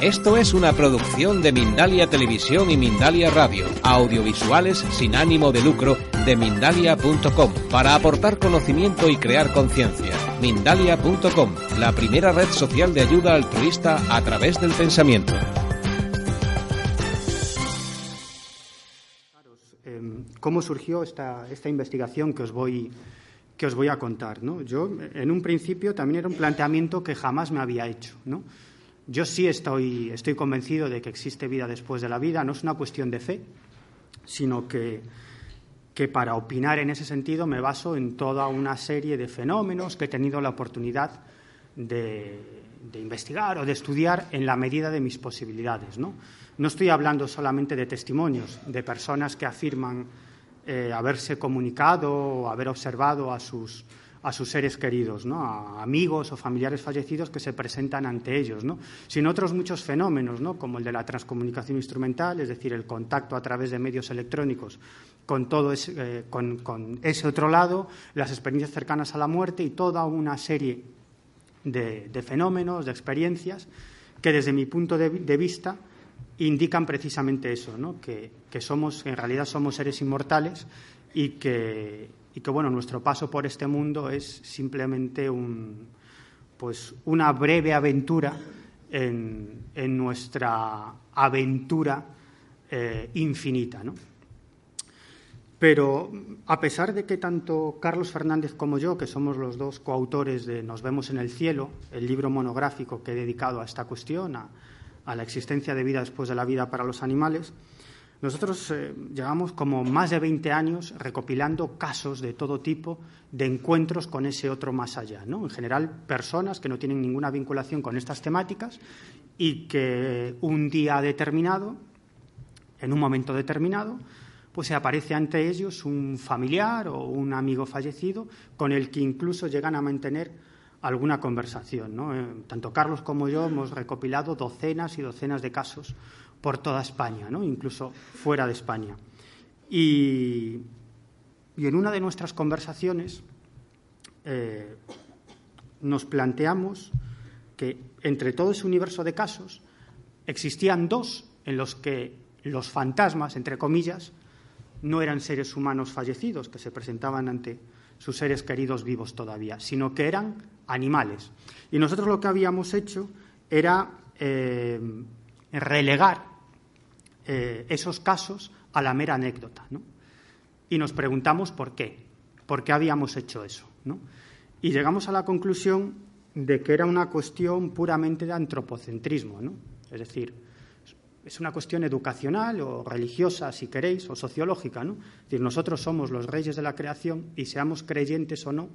Esto es una producción de Mindalia Televisión y Mindalia Radio, audiovisuales sin ánimo de lucro de mindalia.com, para aportar conocimiento y crear conciencia. Mindalia.com, la primera red social de ayuda altruista a través del pensamiento. Em, ¿Cómo surgió esta, esta investigación que os voy que os voy a contar. ¿no? Yo, en un principio, también era un planteamiento que jamás me había hecho. ¿no? Yo sí estoy, estoy convencido de que existe vida después de la vida. No es una cuestión de fe, sino que, para opinar en ese sentido me baso en toda una serie de fenómenos que he tenido la oportunidad de, investigar o de estudiar en la medida de mis posibilidades. ¿no? no estoy hablando solamente de testimonios de personas que afirman eh, haberse comunicado o haber observado a sus a sus seres queridos, ¿no? a amigos o familiares fallecidos que se presentan ante ellos, ¿no? sino otros muchos fenómenos, ¿no? como el de la transcomunicación instrumental, es decir, el contacto a través de medios electrónicos con, todo ese, eh, con, ese otro lado, las experiencias cercanas a la muerte y toda una serie de, fenómenos, de experiencias, que desde mi punto de, vista indican precisamente eso, ¿no? que, que somos, en realidad somos seres inmortales y que, y que bueno, nuestro paso por este mundo es simplemente un, pues una breve aventura en, nuestra aventura eh, infinita. ¿no? Pero a pesar de que tanto Carlos Fernández como yo, que somos los dos coautores de Nos vemos en el cielo, el libro monográfico que he dedicado a esta cuestión, a la existencia de vida después de la vida para los animales, nosotros eh, llevamos como más de 20 años recopilando casos de todo tipo de encuentros con ese otro más allá. ¿no? En general, personas que no tienen ninguna vinculación con estas temáticas y que un día determinado, en un momento determinado, pues se aparece ante ellos un familiar o un amigo fallecido con el que incluso llegan a mantener alguna conversación. ¿no? Eh, tanto Carlos como yo hemos recopilado docenas y docenas de casos por toda España, incluso fuera de España. Y, en una de nuestras conversaciones eh, nos planteamos que entre todo ese universo de casos existían dos en los que los fantasmas, entre comillas, no eran seres humanos fallecidos que se presentaban ante sus seres queridos vivos todavía, sino que eran animales. Y nosotros lo que habíamos hecho era eh, relegar eh, esos casos a la mera anécdota. ¿no? Y nos preguntamos por qué, por qué habíamos hecho eso. ¿no? Y llegamos a la conclusión de que era una cuestión puramente de antropocentrismo, ¿no? es decir, es una cuestión educacional o religiosa, si queréis, o sociológica. ¿no? Es decir, nosotros somos los reyes de la creación y seamos creyentes o no,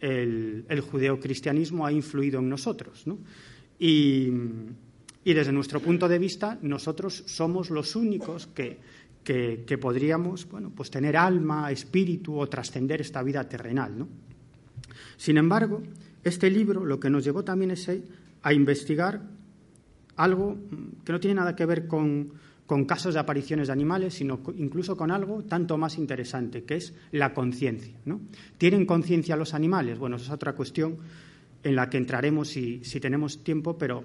el, judeocristianismo ha influido en nosotros. ¿no? Y, y desde nuestro punto de vista, nosotros somos los únicos que, que, podríamos bueno, pues tener alma, espíritu o trascender esta vida terrenal. ¿no? Sin embargo, este libro lo que nos llevó también es a investigar algo que no tiene nada que ver con, con casos de apariciones de animales, sino incluso con algo tanto más interesante, que es la conciencia. ¿no? ¿Tienen conciencia los animales? Bueno, esa es otra cuestión en la que entraremos si, si tenemos tiempo, pero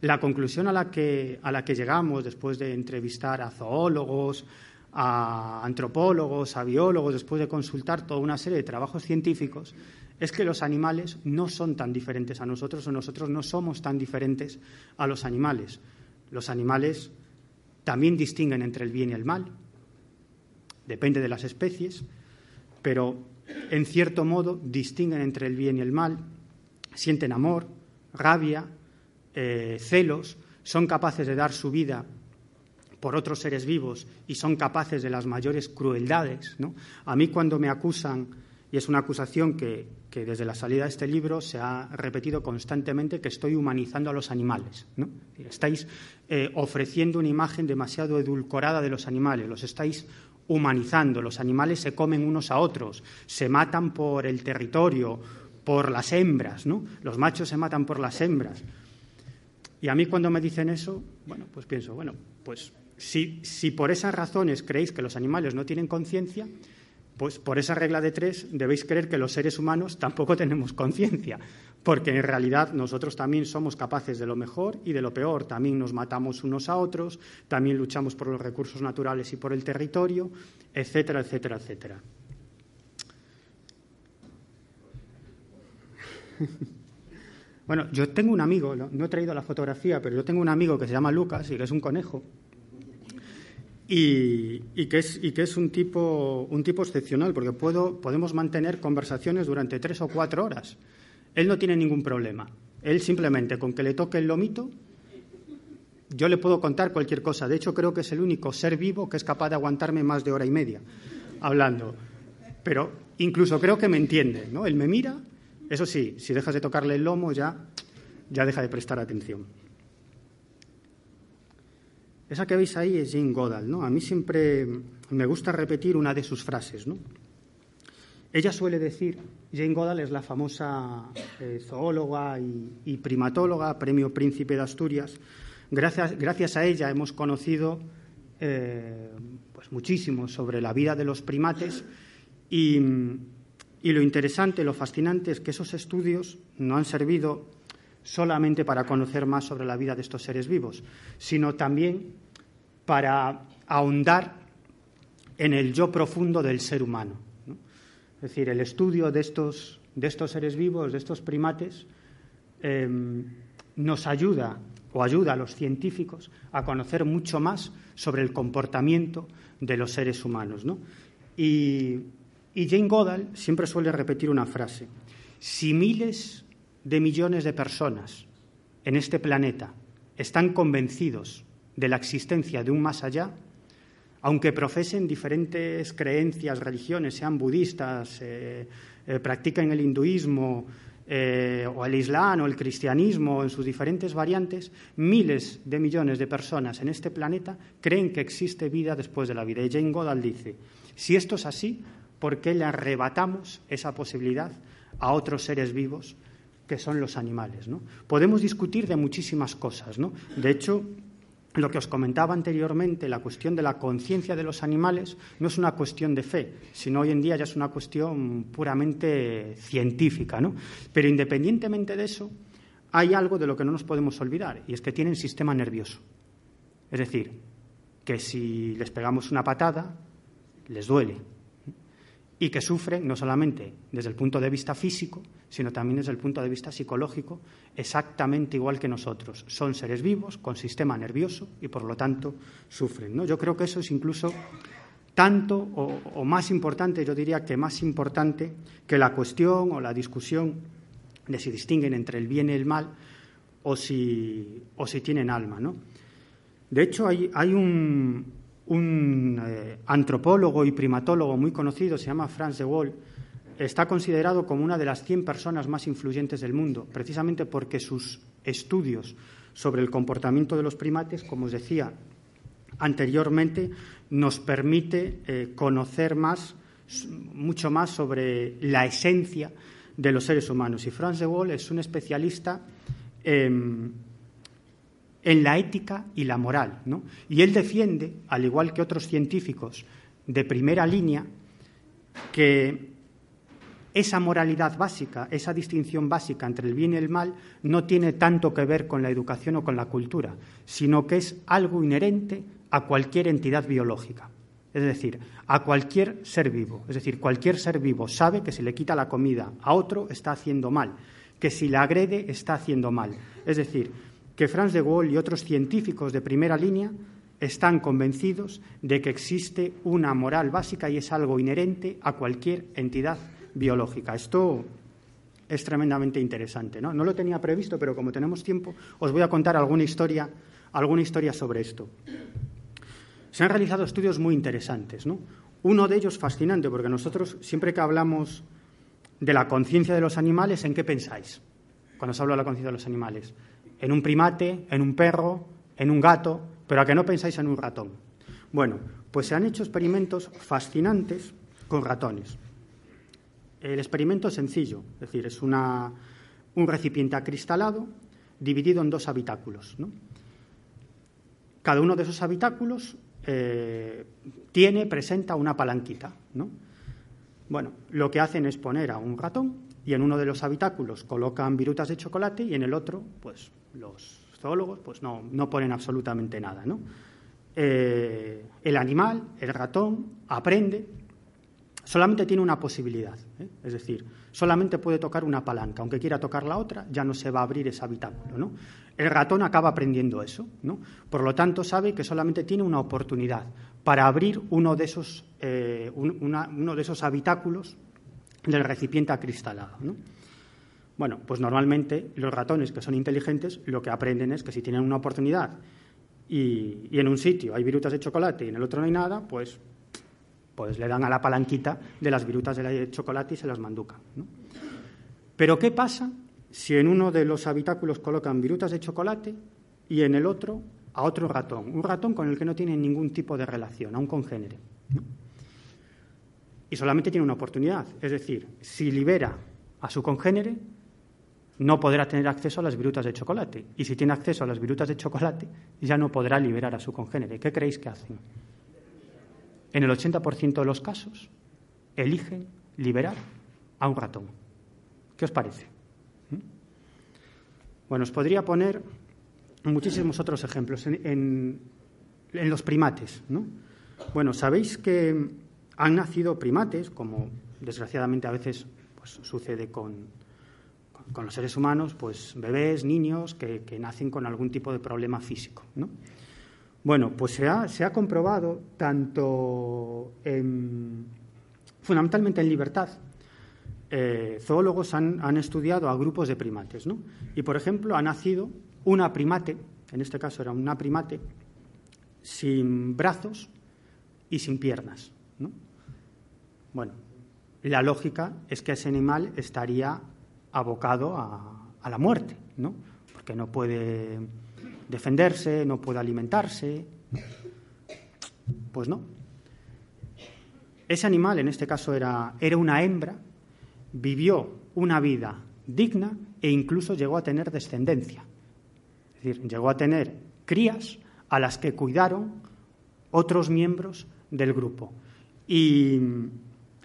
la conclusión a la, que, a la que llegamos después de entrevistar a zoólogos, a antropólogos, a biólogos, después de consultar toda una serie de trabajos científicos, es que los animales no son tan diferentes a nosotros o nosotros no somos tan diferentes a los animales. Los animales también distinguen entre el bien y el mal, depende de las especies, pero en cierto modo distinguen entre el bien y el mal, sienten amor, rabia, eh, celos, son capaces de dar su vida por otros seres vivos y son capaces de las mayores crueldades. A mí cuando me acusan y es una acusación que, desde la salida de este libro se ha repetido constantemente que estoy humanizando a los animales. ¿no? Estáis eh, ofreciendo una imagen demasiado edulcorada de los animales, los estáis humanizando. Los animales se comen unos a otros, se matan por el territorio, por las hembras, ¿no? Los machos se matan por las hembras. Y a mí cuando me dicen eso, bueno, pues pienso, bueno, pues si, si por esas razones creéis que los animales no tienen conciencia, pues por esa regla de tres debéis creer que los seres humanos tampoco tenemos conciencia, porque en realidad nosotros también somos capaces de lo mejor y de lo peor, también nos matamos unos a otros, también luchamos por los recursos naturales y por el territorio, etcétera, etcétera, etcétera. Bueno, yo tengo un amigo, no he traído la fotografía, pero yo tengo un amigo que se llama Lucas y que es un conejo y, que es, un, tipo, un tipo excepcional, porque podemos mantener conversaciones durante tres o cuatro horas. Él no tiene ningún problema. Él simplemente con que le toque el lomito, yo le puedo contar cualquier cosa. De hecho, creo que es el único ser vivo que es capaz de aguantarme más de hora y media hablando. Pero incluso creo que me entiende, ¿no? Él me mira, eso sí, si dejas de tocarle el lomo ya, ya deja de prestar atención. Esa que veis ahí es Jane Goddard, ¿no? A mí siempre me gusta repetir una de sus frases, ¿no? Ella suele decir, Jane Goddard es la famosa eh, zoóloga y, primatóloga, premio Príncipe de Asturias. Gracias, gracias a ella hemos conocido eh, pues muchísimo sobre la vida de los primates y, y lo interesante, lo fascinante es que esos estudios no han servido solamente para conocer más sobre la vida de estos seres vivos, sino también para ahondar en el yo profundo del ser humano. Es decir, el estudio de estos, de estos, seres vivos, de estos primates, em, nos ayuda o ayuda a los científicos a conocer mucho más sobre el comportamiento de los seres humanos. Y, y Jane Goodall siempre suele repetir una frase. Si miles de millones de personas en este planeta están convencidos de la existencia de un más allá, aunque profesen diferentes creencias, religiones, sean budistas, eh, eh, practiquen el hinduismo eh, o el islam o el cristianismo en sus diferentes variantes, miles de millones de personas en este planeta creen que existe vida después de la vida. Y Jane Goodall dice, si esto es así, ¿por qué le arrebatamos esa posibilidad a otros seres vivos que son los animales. ¿no? Podemos discutir de muchísimas cosas. ¿no? De hecho, lo que os comentaba anteriormente, la cuestión de la conciencia de los animales, no es una cuestión de fe, sino hoy en día ya es una cuestión puramente científica. ¿no? Pero independientemente de eso, hay algo de lo que no nos podemos olvidar, y es que tienen sistema nervioso. Es decir, que si les pegamos una patada, les duele, y que sufren no solamente desde el punto de vista físico, sino también desde el punto de vista psicológico, exactamente igual que nosotros. Son seres vivos con sistema nervioso y, por lo tanto, sufren. ¿no? Yo creo que eso es incluso tanto o, más importante, yo diría que más importante que la cuestión o la discusión de si distinguen entre el bien y el mal o si, o si tienen alma. ¿no? De hecho, hay, hay un, un eh, antropólogo y primatólogo muy conocido, se llama Franz de Waal, está considerado como una de las 100 personas más influyentes del mundo, precisamente porque sus estudios sobre el comportamiento de los primates, como os decía anteriormente, nos permite eh, conocer más, mucho más sobre la esencia de los seres humanos. Y Franz de Waal es un especialista en en la ética y la moral. ¿no? Y él defiende, al igual que otros científicos de primera línea, que esa moralidad básica, esa distinción básica entre el bien y el mal, no tiene tanto que ver con la educación o con la cultura, sino que es algo inherente a cualquier entidad biológica. Es decir, a cualquier ser vivo. Es decir, cualquier ser vivo sabe que si le quita la comida a otro está haciendo mal, que si la agrede está haciendo mal. Es decir, que Franz de Gaulle y otros científicos de primera línea están convencidos de que existe una moral básica y es algo inherente a cualquier entidad biológica. Esto es tremendamente interesante. ¿no? no lo tenía previsto, pero como tenemos tiempo, os voy a contar alguna historia, alguna historia sobre esto. Se han realizado estudios muy interesantes. ¿no? Uno de ellos fascinante, porque nosotros siempre que hablamos de la conciencia de los animales, ¿en qué pensáis? Cuando os hablo de la conciencia de los animales. ¿En un primate, en un perro, en un gato? Pero a que no pensáis en un ratón. Bueno, pues se han hecho experimentos fascinantes con ratones. El experimento es sencillo, es decir, es una, un recipiente acristalado dividido en dos habitáculos. Cada uno de esos habitáculos eh, tiene, presenta una palanquita. ¿no? Bueno, lo que hacen es poner a un ratón y en uno de los habitáculos colocan virutas de chocolate y en el otro, pues los zoólogos pues no, no ponen absolutamente nada. ¿no? Eh, el animal, el ratón, aprende, solamente tiene una posibilidad, ¿eh? es decir, solamente puede tocar una palanca, aunque quiera tocar la otra, ya no se va a abrir ese habitáculo. ¿no? El ratón acaba aprendiendo eso, ¿no? por lo tanto sabe que solamente tiene una oportunidad para abrir uno de esos, eh, uno de esos habitáculos del recipiente acristalado. Bueno, pues normalmente los ratones que son inteligentes lo que aprenden es que si tienen una oportunidad y, en un sitio hay virutas de chocolate y en el otro no hay nada, pues, pues le dan a la palanquita de las virutas de chocolate y se las manducan. Pero ¿qué pasa si en uno de los habitáculos colocan virutas de chocolate y en el otro a otro ratón? Un ratón con el que no tiene ningún tipo de relación, a un congénere. Y solamente tiene una oportunidad. Es decir, si libera a su congénere, no podrá tener acceso a las virutas de chocolate. Y si tiene acceso a las virutas de chocolate, ya no podrá liberar a su congénere. ¿Qué creéis que hacen? En el 80% de los casos, eligen liberar a un ratón. ¿Qué os parece? ¿Mm? Bueno, os podría poner muchísimos otros ejemplos en, los primates. ¿no? Bueno, sabéis que han nacido primates, como desgraciadamente a veces pues, sucede con, con los seres humanos, pues bebés, niños que, nacen con algún tipo de problema físico. ¿no? Bueno, pues se ha, se ha comprobado tanto fundamentalmente en libertad. Eh, zoólogos han, han, estudiado a grupos de primates, ¿no? Y por ejemplo, ha nacido una primate, en este caso era una primate, sin brazos y sin piernas. ¿no? Bueno, la lógica es que ese animal estaría abocado a, la muerte, ¿no? Porque no puede defenderse, no puede alimentarse. Pues no. Ese animal, en este caso era, era una hembra, vivió una vida digna e incluso llegó a tener descendencia. Es decir, llegó a tener crías a las que cuidaron otros miembros del grupo. Y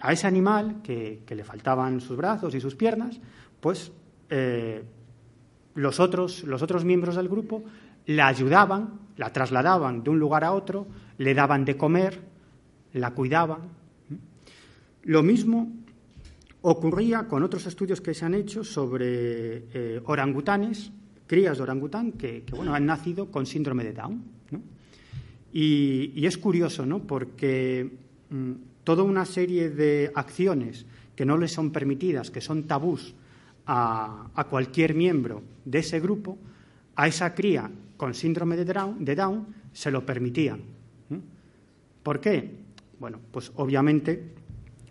a ese animal, que, que le faltaban sus brazos y sus piernas, pues eh, los, otros, los otros miembros del grupo la ayudaban, la trasladaban de un lugar a otro, le daban de comer, la cuidaban. Lo mismo ocurría con otros estudios que se han hecho sobre eh, orangutanes, crías de orangután, que, bueno, han nacido con síndrome de Down. Y, es curioso, ¿no? porque mm, toda una serie de acciones que no les son permitidas, que son tabús a, cualquier miembro de ese grupo, a esa cría con síndrome de Down, se lo permitían. ¿Por qué? Bueno, pues obviamente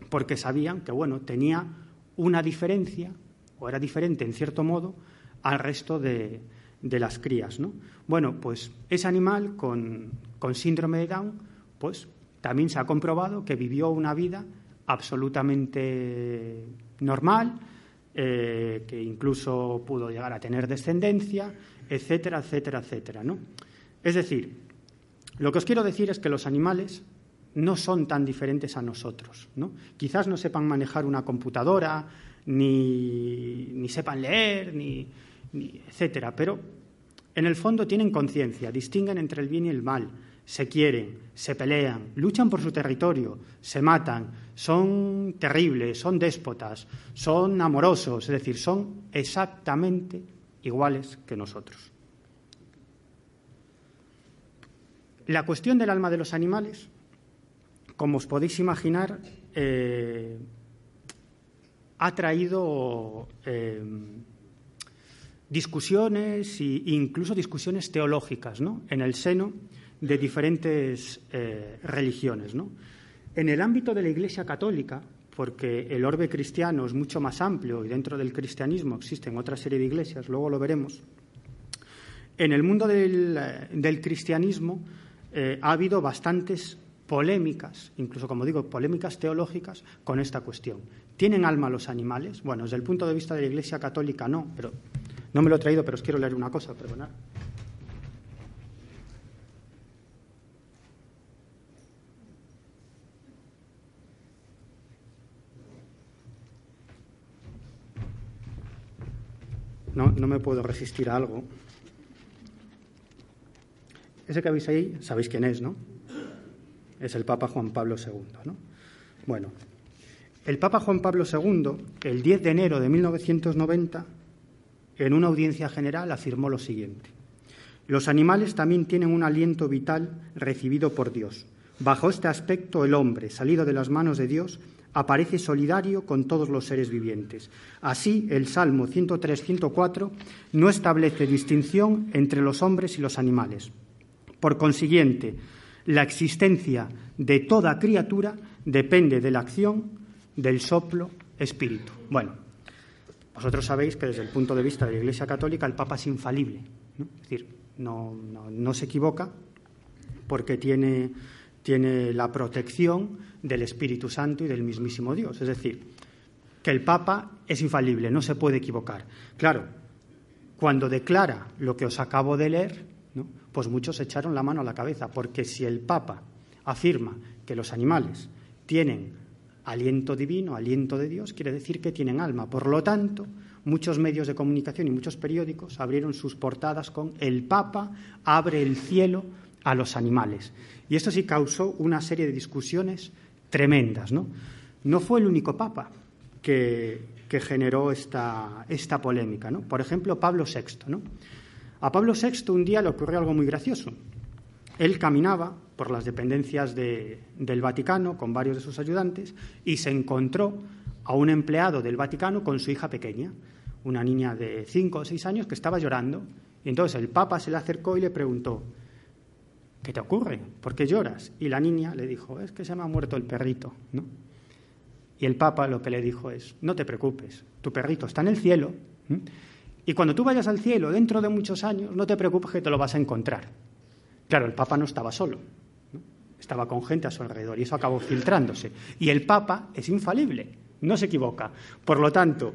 porque sabían que bueno, tenía una diferencia, o era diferente en cierto modo, al resto de, las crías. ¿no? Bueno, pues ese animal con, con síndrome de Down, pues también se ha comprobado que vivió una vida absolutamente normal, eh, que incluso pudo llegar a tener descendencia, etcétera, etcétera, etcétera. ¿no? Es decir, lo que os quiero decir es que los animales no son tan diferentes a nosotros. ¿no? Quizás no sepan manejar una computadora, ni, ni sepan leer, ni, ni, etcétera, pero en el fondo tienen conciencia, distinguen entre el bien y el mal, se quieren, se pelean, luchan por su territorio, se matan, son terribles, son déspotas, son amorosos, es decir, son exactamente iguales que nosotros. La cuestión del alma de los animales, como os podéis imaginar, eh, ha traído eh, discusiones e incluso discusiones teológicas ¿no? en el seno de diferentes eh, religiones. En el ámbito de la Iglesia católica, porque el orbe cristiano es mucho más amplio y dentro del cristianismo existen otra serie de iglesias, luego lo veremos. En el mundo del, cristianismo eh, ha habido bastantes polémicas, incluso como digo, polémicas teológicas con esta cuestión. ¿Tienen alma los animales? Bueno, desde el punto de vista de la Iglesia Católica no, pero no me lo he traído, pero os quiero leer una cosa, perdonad. No, no me puedo resistir a algo. Ese que habéis ahí, sabéis quién es, ¿no? Es el Papa Juan Pablo II, ¿no? Bueno, el Papa Juan Pablo II, el 10 de enero de 1990, en una audiencia general afirmó lo siguiente. Los animales también tienen un aliento vital recibido por Dios. Bajo este aspecto, el hombre, salido de las manos de Dios, aparece solidario con todos los seres vivientes. Así, el Salmo 103-104 no establece distinción entre los hombres y los animales. Por consiguiente, la existencia de toda criatura depende de la acción del soplo espíritu. Bueno, vosotros sabéis que desde el punto de vista de la Iglesia Católica el Papa es infalible, es decir, no, se equivoca porque tiene tiene la protección del Espíritu Santo y del mismísimo Dios. Es decir, que el Papa es infalible, no se puede equivocar. Claro, cuando declara lo que os acabo de leer, pues muchos echaron la mano a la cabeza, porque si el Papa afirma que los animales tienen aliento divino, aliento de Dios, quiere decir que tienen alma. Por lo tanto, muchos medios de comunicación y muchos periódicos abrieron sus portadas con el Papa abre el cielo a los animales. Y esto sí causó una serie de discusiones tremendas. No, no fue el único papa que, generó esta, polémica. ¿no? Por ejemplo, Pablo VI. ¿no? A Pablo VI un día le ocurrió algo muy gracioso. Él caminaba por las dependencias del Vaticano con varios de sus ayudantes y se encontró a un empleado del Vaticano con su hija pequeña, una niña de cinco o seis años que estaba llorando. Y entonces el Papa se le acercó y le preguntó, ¿qué te ocurre? ¿Por qué lloras? Y la niña le dijo, es que se me ha muerto el perrito, ¿no? Y el Papa lo que le dijo es, no te preocupes, tu perrito está en el cielo, y cuando tú vayas al cielo dentro de muchos años, no te preocupes que te lo vas a encontrar. Claro, el Papa no estaba solo, estaba con gente a su alrededor, y eso acabó filtrándose. Y el Papa es infalible, no se equivoca. Por lo tanto,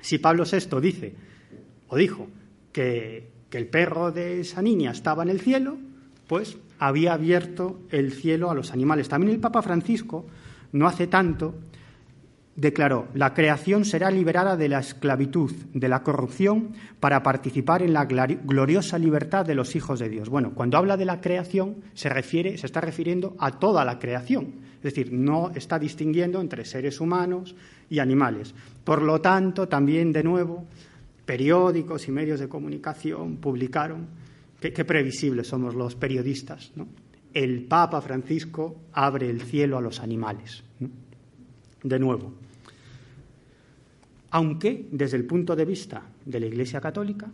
si Pablo VI dice, o dijo, que, que el perro de esa niña estaba en el cielo, pues había abierto el cielo a los animales. También el Papa Francisco, no hace tanto, declaró, la creación será liberada de la esclavitud, de la corrupción, para participar en la gloriosa libertad de los hijos de Dios. Bueno, cuando habla de la creación, se, refiere, se está refiriendo a toda la creación, es decir, no está distinguiendo entre seres humanos y animales. Por lo tanto, también, de nuevo, periódicos y medios de comunicación publicaron Qué, previsibles somos los periodistas. El Papa Francisco abre el cielo a los animales. De nuevo, aunque desde el punto de vista de la Iglesia Católica,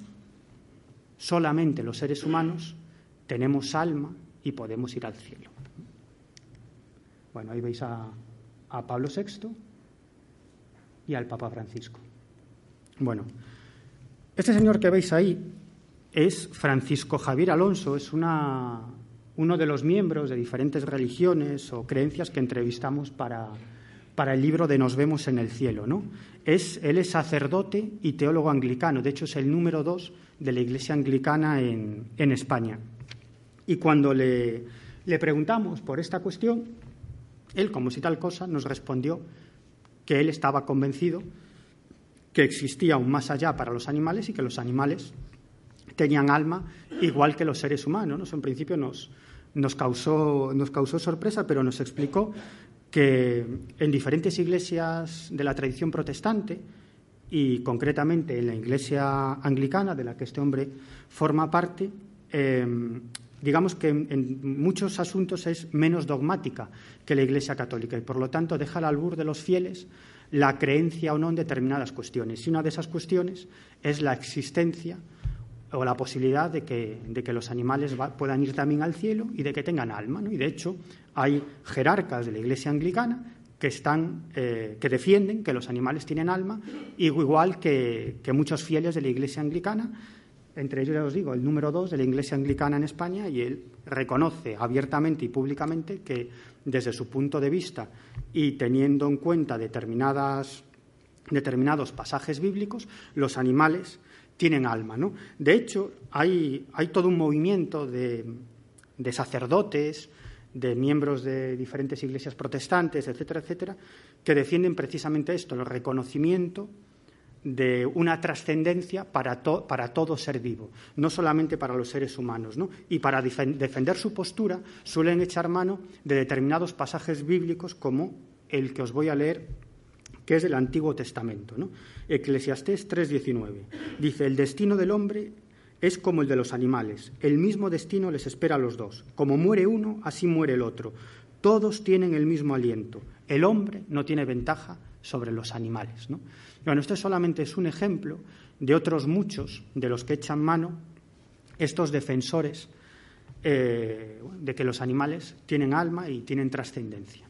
solamente los seres humanos tenemos alma y podemos ir al cielo. Bueno, ahí veis a, a Pablo VI y al Papa Francisco. Bueno, este señor que veis ahí es Francisco Javier Alonso, es una, uno de los miembros de diferentes religiones o creencias que entrevistamos para, para el libro de Nos vemos en el cielo. ¿no? Es, él es sacerdote y teólogo anglicano, de hecho es el número dos de la Iglesia anglicana en, en España. Y cuando le, le preguntamos por esta cuestión, él, como si tal cosa, nos respondió que él estaba convencido que existía un más allá para los animales y que los animales tenían alma igual que los seres humanos. En principio nos, nos, causó, nos causó sorpresa, pero nos explicó que en diferentes iglesias de la tradición protestante y concretamente en la iglesia anglicana, de la que este hombre forma parte, em, digamos que en, muchos asuntos es menos dogmática que la iglesia católica y por lo tanto deja al albur de los fieles la creencia o no en determinadas cuestiones. Y una de esas cuestiones es la existencia o la posibilidad de que, de que los animales puedan ir también al cielo y de que tengan alma. ¿no? Y de hecho, hay jerarcas de la Iglesia anglicana que, están, eh, que defienden que los animales tienen alma, igual que, que, muchos fieles de la Iglesia anglicana, entre ellos ya os digo, el número dos de la Iglesia anglicana en España, y él reconoce abiertamente y públicamente que desde su punto de vista y teniendo en cuenta determinadas, determinados pasajes bíblicos, los animales tienen alma. ¿no? De hecho, hay, todo un movimiento de, de sacerdotes, de miembros de diferentes iglesias protestantes, etcétera, etcétera, que defienden precisamente esto, el reconocimiento de una trascendencia para, para, todo ser vivo, no solamente para los seres humanos. ¿no? Y para defender su postura suelen echar mano de determinados pasajes bíblicos como el que os voy a leer, que es del Antiguo Testamento. ¿no? Eclesiastés 3:19. Dice, el destino del hombre es como el de los animales. El mismo destino les espera a los dos. Como muere uno, así muere el otro. Todos tienen el mismo aliento. El hombre no tiene ventaja sobre los animales. ¿no? Bueno, este solamente es un ejemplo de otros muchos de los que echan mano estos defensores eh, de que los animales tienen alma y tienen trascendencia.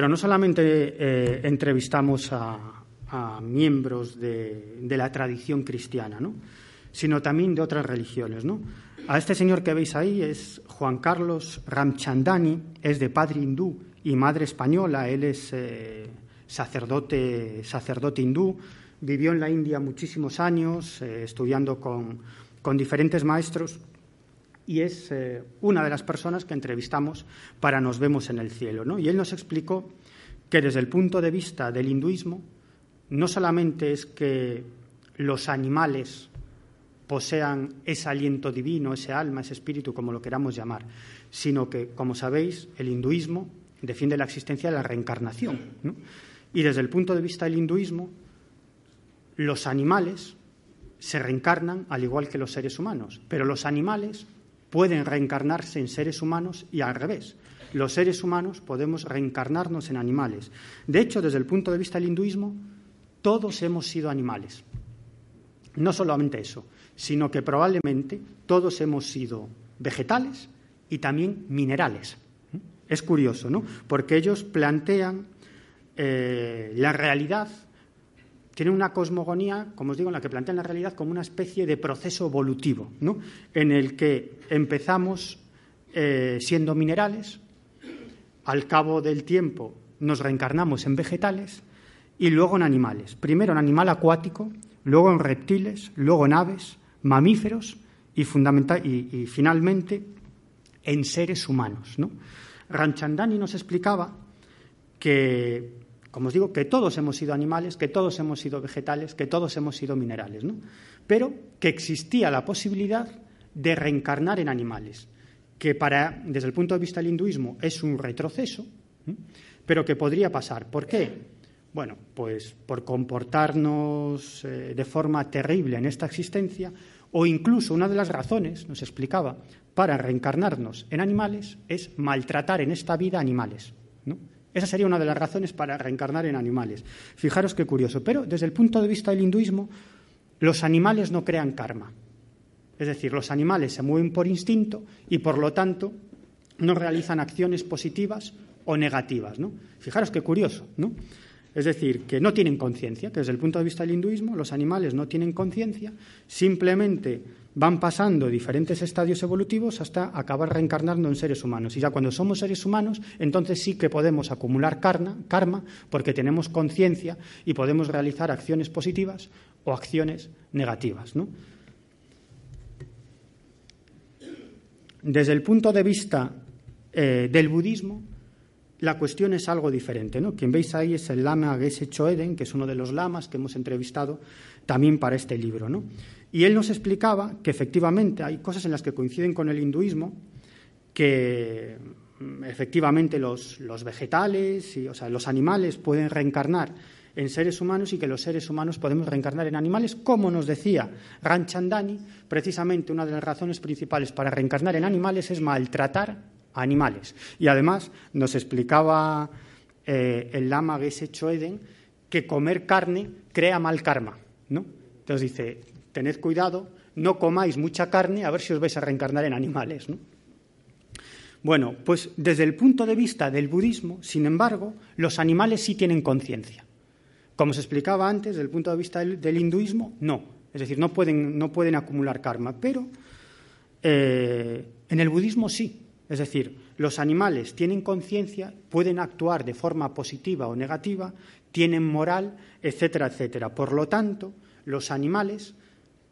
Pero no solamente eh, entrevistamos a, miembros de, la tradición cristiana, sino también de otras religiones. A este señor que veis ahí es Juan Carlos Ramchandani, es de padre hindú y madre española. Él es eh, sacerdote, sacerdote hindú, vivió en la India muchísimos años, eh, estudiando con, diferentes maestros, y es eh, una de las personas que entrevistamos para Nos vemos en el cielo. ¿no? Y él nos explicó que desde el punto de vista del hinduismo, no solamente es que los animales posean ese aliento divino, ese alma, ese espíritu, como lo queramos llamar, sino que, como sabéis, el hinduismo defiende la existencia de la reencarnación. Y desde el punto de vista del hinduismo, los animales se reencarnan al igual que los seres humanos, pero los animales pueden reencarnarse en seres humanos y al revés. Los seres humanos podemos reencarnarnos en animales. De hecho, desde el punto de vista del hinduismo, todos hemos sido animales. No solamente eso, sino que probablemente todos hemos sido vegetales y también minerales. Es curioso, ¿no? Porque ellos plantean eh, la realidad, tienen una cosmogonía, como os digo, en la que plantean la realidad como una especie de proceso evolutivo, ¿no? En el que empezamos eh, siendo minerales, al cabo del tiempo nos reencarnamos en vegetales y luego en animales. Primero en animal acuático, luego en reptiles, luego en aves, mamíferos y, y, y finalmente en seres humanos. ¿no? Ranchandani nos explicaba que, como os digo, que todos hemos sido animales, que todos hemos sido vegetales, que todos hemos sido minerales, ¿no? pero que existía la posibilidad de reencarnar en animales, que para, desde el punto de vista del hinduismo es un retroceso, pero que podría pasar. ¿Por qué? Bueno, pues por comportarnos eh, de forma terrible en esta existencia, o incluso una de las razones, nos explicaba, para reencarnarnos en animales es maltratar en esta vida animales. Esa sería una de las razones para reencarnar en animales. Fijaros qué curioso. Pero desde el punto de vista del hinduismo, los animales no crean karma. Es decir, los animales se mueven por instinto y, por lo tanto, no realizan acciones positivas o negativas. ¿no? Fijaros qué curioso. ¿no? Es decir, que no tienen conciencia, que desde el punto de vista del hinduismo los animales no tienen conciencia, simplemente van pasando diferentes estadios evolutivos hasta acabar reencarnando en seres humanos. Y ya cuando somos seres humanos, entonces sí que podemos acumular karma, porque tenemos conciencia y podemos realizar acciones positivas o acciones negativas. Desde el punto de vista eh, del budismo, la cuestión es algo diferente. ¿no? Quien veis ahí es el lama Geshe Choeden, que es uno de los lamas que hemos entrevistado también para este libro. ¿no? Y él nos explicaba que efectivamente hay cosas en las que coinciden con el hinduismo, que mm, efectivamente los, vegetales, y, o sea, los animales pueden reencarnar en seres humanos y que los seres humanos podemos reencarnar en animales, como nos decía Ranchandani, precisamente una de las razones principales para reencarnar en animales es maltratar a animales. Y además nos explicaba eh, el lama Geshe Choeden que comer carne crea mal karma, ¿no? Entonces dice, tened cuidado, no comáis mucha carne a ver si os vais a reencarnar en animales. Bueno, pues desde el punto de vista del budismo, sin embargo, los animales sí tienen conciencia. Como se explicaba antes, desde el punto de vista del, hinduismo, no. Es decir, no pueden, no pueden acumular karma, pero eh, en el budismo sí. Es decir, los animales tienen conciencia, pueden actuar de forma positiva o negativa, tienen moral, etcétera, etcétera. Por lo tanto, los animales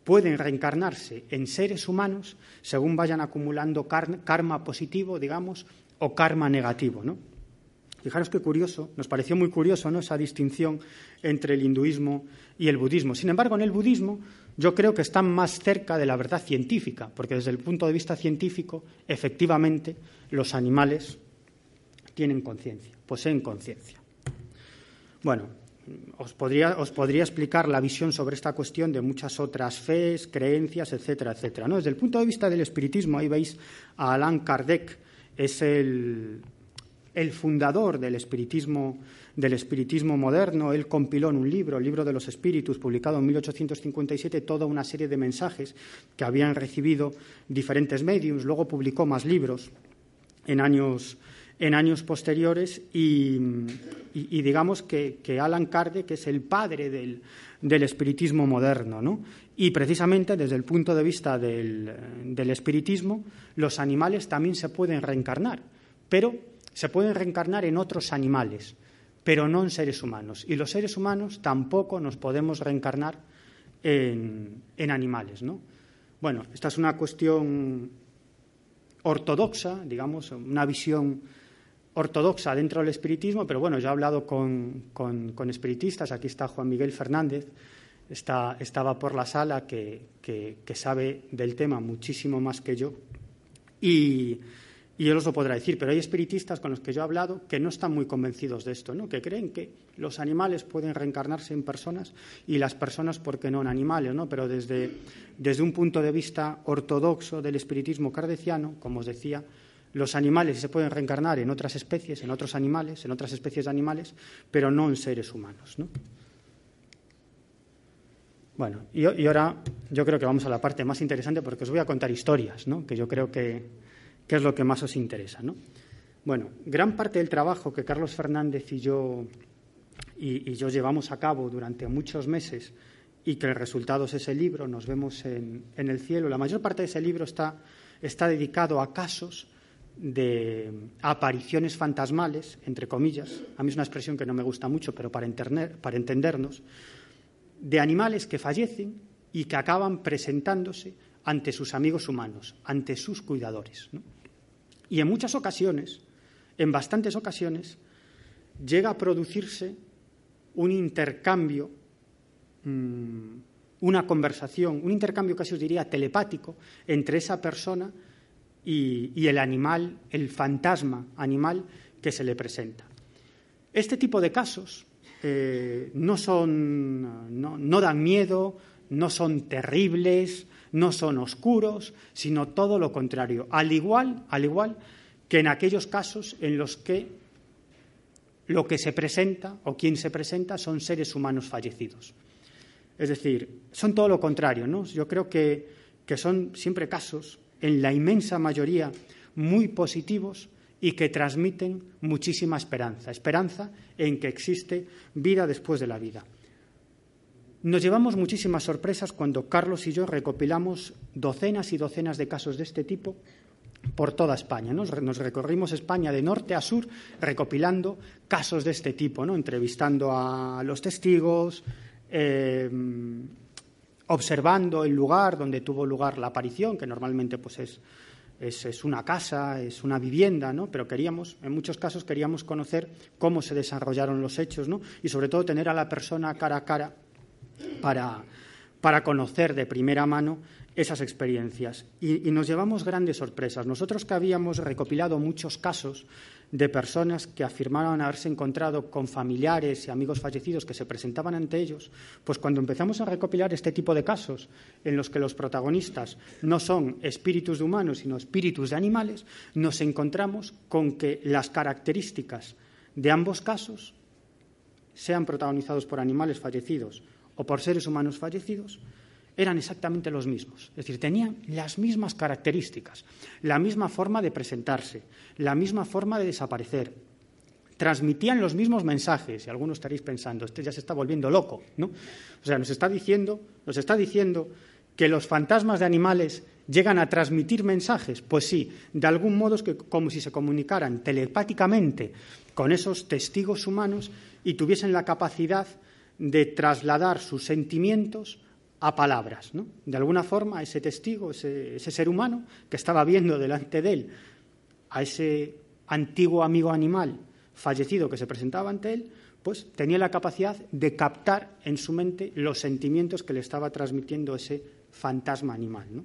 pueden reencarnarse en seres humanos según vayan acumulando karma positivo, digamos, o karma negativo, ¿no? Fijaros qué curioso, nos pareció muy curioso esa distinción entre el hinduismo y el budismo. Sin embargo, en el budismo yo creo que están más cerca de la verdad científica, porque desde el punto de vista científico, efectivamente, los animales tienen conciencia, poseen conciencia. Bueno, os podría, explicar la visión sobre esta cuestión de muchas otras fees, creencias, etcétera, etcétera. Desde el punto de vista del espiritismo, ahí veis a Allan Kardec, es el, fundador del espiritismo, del espiritismo moderno. Él compiló en un libro, el libro de los espíritus, publicado en 1857, toda una serie de mensajes que habían recibido diferentes medios. Luego publicó más libros en años en años posteriores y, digamos que, Alan Kardec es el padre del, espiritismo moderno. ¿no? Y precisamente desde el punto de vista del, espiritismo, los animales también se pueden reencarnar, pero se pueden reencarnar en otros animales, pero no en seres humanos. Y los seres humanos tampoco nos podemos reencarnar en, en animales. ¿no? Bueno, esta es una cuestión ortodoxa, digamos, una visión ortodoxa dentro del espiritismo, pero bueno, yo he hablado con, espiritistas, aquí está Juan Miguel Fernández, estaba por la sala, que, sabe del tema muchísimo más que yo, y, y, él os lo podrá decir, pero hay espiritistas con los que yo he hablado que no están muy convencidos de esto, ¿no? que creen que los animales pueden reencarnarse en personas y las personas, ¿por qué no, en animales? ¿no? Pero desde, desde un punto de vista ortodoxo del espiritismo cardeciano, como os decía, los animales se pueden reencarnar en otras especies, en otros animales, en otras especies de animales, pero no en seres humanos. Bueno, y, ahora yo creo que vamos a la parte más interesante porque os voy a contar historias, ¿no? que yo creo que, es lo que más os interesa. ¿no? Bueno, gran parte del trabajo que Carlos Fernández y yo, y, yo llevamos a cabo durante muchos meses y que el resultado es ese libro, Nos vemos en, en el cielo, la mayor parte de ese libro está, está dedicado a casos de apariciones fantasmales, entre comillas, a mí es una expresión que no me gusta mucho, pero para, para entendernos, de animales que fallecen y que acaban presentándose ante sus amigos humanos, ante sus cuidadores. Y en muchas ocasiones, en bastantes ocasiones, llega a producirse un intercambio, mm, una conversación, un intercambio casi os diría telepático entre esa persona y, el animal, el fantasma animal que se le presenta. Este tipo de casos eh, no, son, no, dan miedo, no son terribles, no son oscuros, sino todo lo contrario. Al igual, al igual que en aquellos casos en los que lo que se presenta o quien se presenta son seres humanos fallecidos. Es decir, son todo lo contrario, ¿no? Yo creo que, que son siempre casos en la inmensa mayoría, muy positivos y que transmiten muchísima esperanza, esperanza en que existe vida después de la vida. Nos llevamos muchísimas sorpresas cuando Carlos y yo recopilamos docenas y docenas de casos de este tipo por toda España. Nos, recorrimos España de norte a sur recopilando casos de este tipo, ¿no? entrevistando a los testigos, eh, observando el lugar donde tuvo lugar la aparición, que normalmente pues es, es, una casa, es una vivienda, ¿no? Pero queríamos, en muchos casos queríamos conocer cómo se desarrollaron los hechos, ¿no? Y sobre todo tener a la persona cara a cara para, para conocer de primera mano esas experiencias. Y, nos llevamos grandes sorpresas. Nosotros que habíamos recopilado muchos casos de personas que afirmaron haberse encontrado con familiares y amigos fallecidos que se presentaban ante ellos, pues cuando empezamos a recopilar este tipo de casos en los que los protagonistas no son espíritus de humanos, sino espíritus de animales, nos encontramos con que las características de ambos casos, sean protagonizados por animales fallecidos o por seres humanos fallecidos, eran exactamente los mismos. Es decir, tenían las mismas características, la misma forma de presentarse, la misma forma de desaparecer. Transmitían los mismos mensajes, y algunos estaréis pensando, este ya se está volviendo loco, ¿no? O sea, nos está diciendo, nos está diciendo que los fantasmas de animales llegan a transmitir mensajes. Pues sí, de algún modo es que como si se comunicaran telepáticamente con esos testigos humanos y tuviesen la capacidad de trasladar sus sentimientos a palabras. ¿no? De alguna forma, ese testigo, ese, ser humano que estaba viendo delante de él a ese antiguo amigo animal fallecido que se presentaba ante él, pues tenía la capacidad de captar en su mente los sentimientos que le estaba transmitiendo ese fantasma animal. ¿no?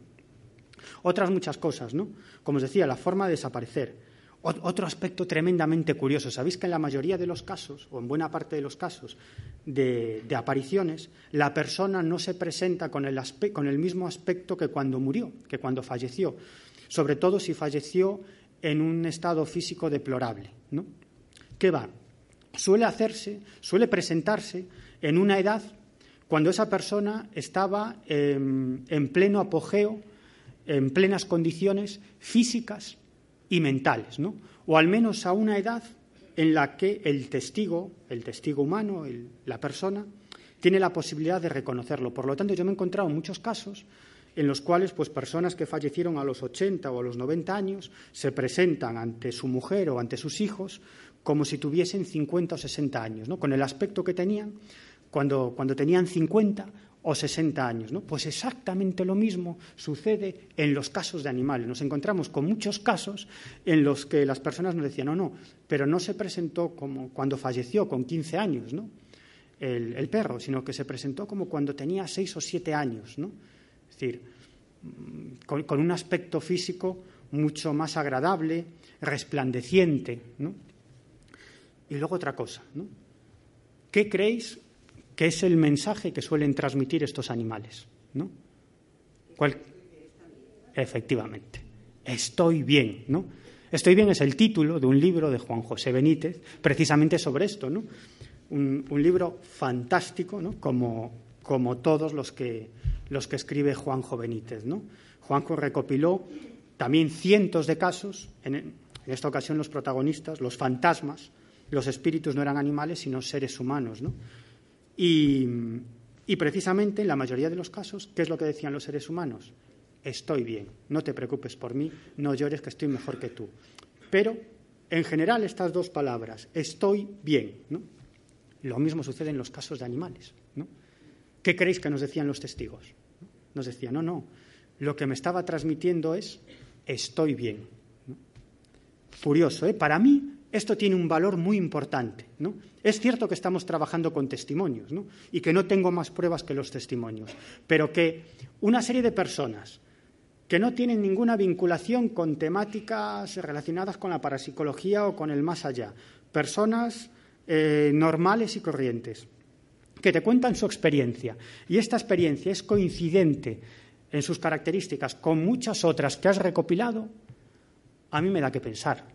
Otras muchas cosas, ¿no? Como os decía, la forma de desaparecer, otro aspecto tremendamente curioso. Sabéis que en la mayoría de los casos, o en buena parte de los casos de, apariciones, la persona no se presenta con el, mismo aspecto que cuando murió, que cuando falleció. Sobre todo si falleció en un estado físico deplorable. ¿no? ¿Qué va? Suele hacerse, suele presentarse en una edad cuando esa persona estaba en pleno apogeo, en plenas condiciones físicas y mentales, ¿no? O al menos a una edad en la que el testigo, el testigo humano, la persona, tiene la posibilidad de reconocerlo. Por lo tanto, yo me he encontrado muchos casos en los cuales pues, personas que fallecieron a los 80 o a los 90 años se presentan ante su mujer o ante sus hijos como si tuviesen 50 o 60 años, ¿no? con el aspecto que tenían cuando, cuando tenían 50 o 60 años. ¿no? Pues exactamente lo mismo sucede en los casos de animales. Nos encontramos con muchos casos en los que las personas nos decían, no, no, pero no se presentó como cuando falleció con 15 años ¿no? el, perro, sino que se presentó como cuando tenía 6 o 7 años. ¿no? Es decir, mm, con, con, un aspecto físico mucho más agradable, resplandeciente. ¿no? Y luego otra cosa. ¿no? ¿Qué creéis ¿Qué es el mensaje que suelen transmitir estos animales. ¿no? Efectivamente, estoy bien. ¿no? Estoy bien es el título de un libro de Juan José Benítez, precisamente sobre esto. ¿no? Un, libro fantástico, ¿no? como, como todos los que, los que escribe Juanjo Benítez. ¿no? Juanjo recopiló también cientos de casos, en, en esta ocasión los protagonistas, los fantasmas, los espíritus no eran animales, sino seres humanos. ¿no? Y, precisamente en la mayoría de los casos, ¿qué es lo que decían los seres humanos? Estoy bien, no te preocupes por mí, no llores que estoy mejor que tú. Pero, en general, estas dos palabras, estoy bien, ¿no? Lo mismo sucede en los casos de animales, ¿no? ¿Qué creéis que nos decían los testigos? Nos decían, no, no, lo que me estaba transmitiendo es estoy bien. Curioso, ¿eh? Para mí esto tiene un valor muy importante. ¿no? Es cierto que estamos trabajando con testimonios y que no tengo más pruebas que los testimonios, pero que una serie de personas que no tienen ninguna vinculación con temáticas relacionadas con la parapsicología o con el más allá, personas eh, normales y corrientes, que te cuentan su experiencia y esta experiencia es coincidente en sus características con muchas otras que has recopilado, a mí me da que pensar.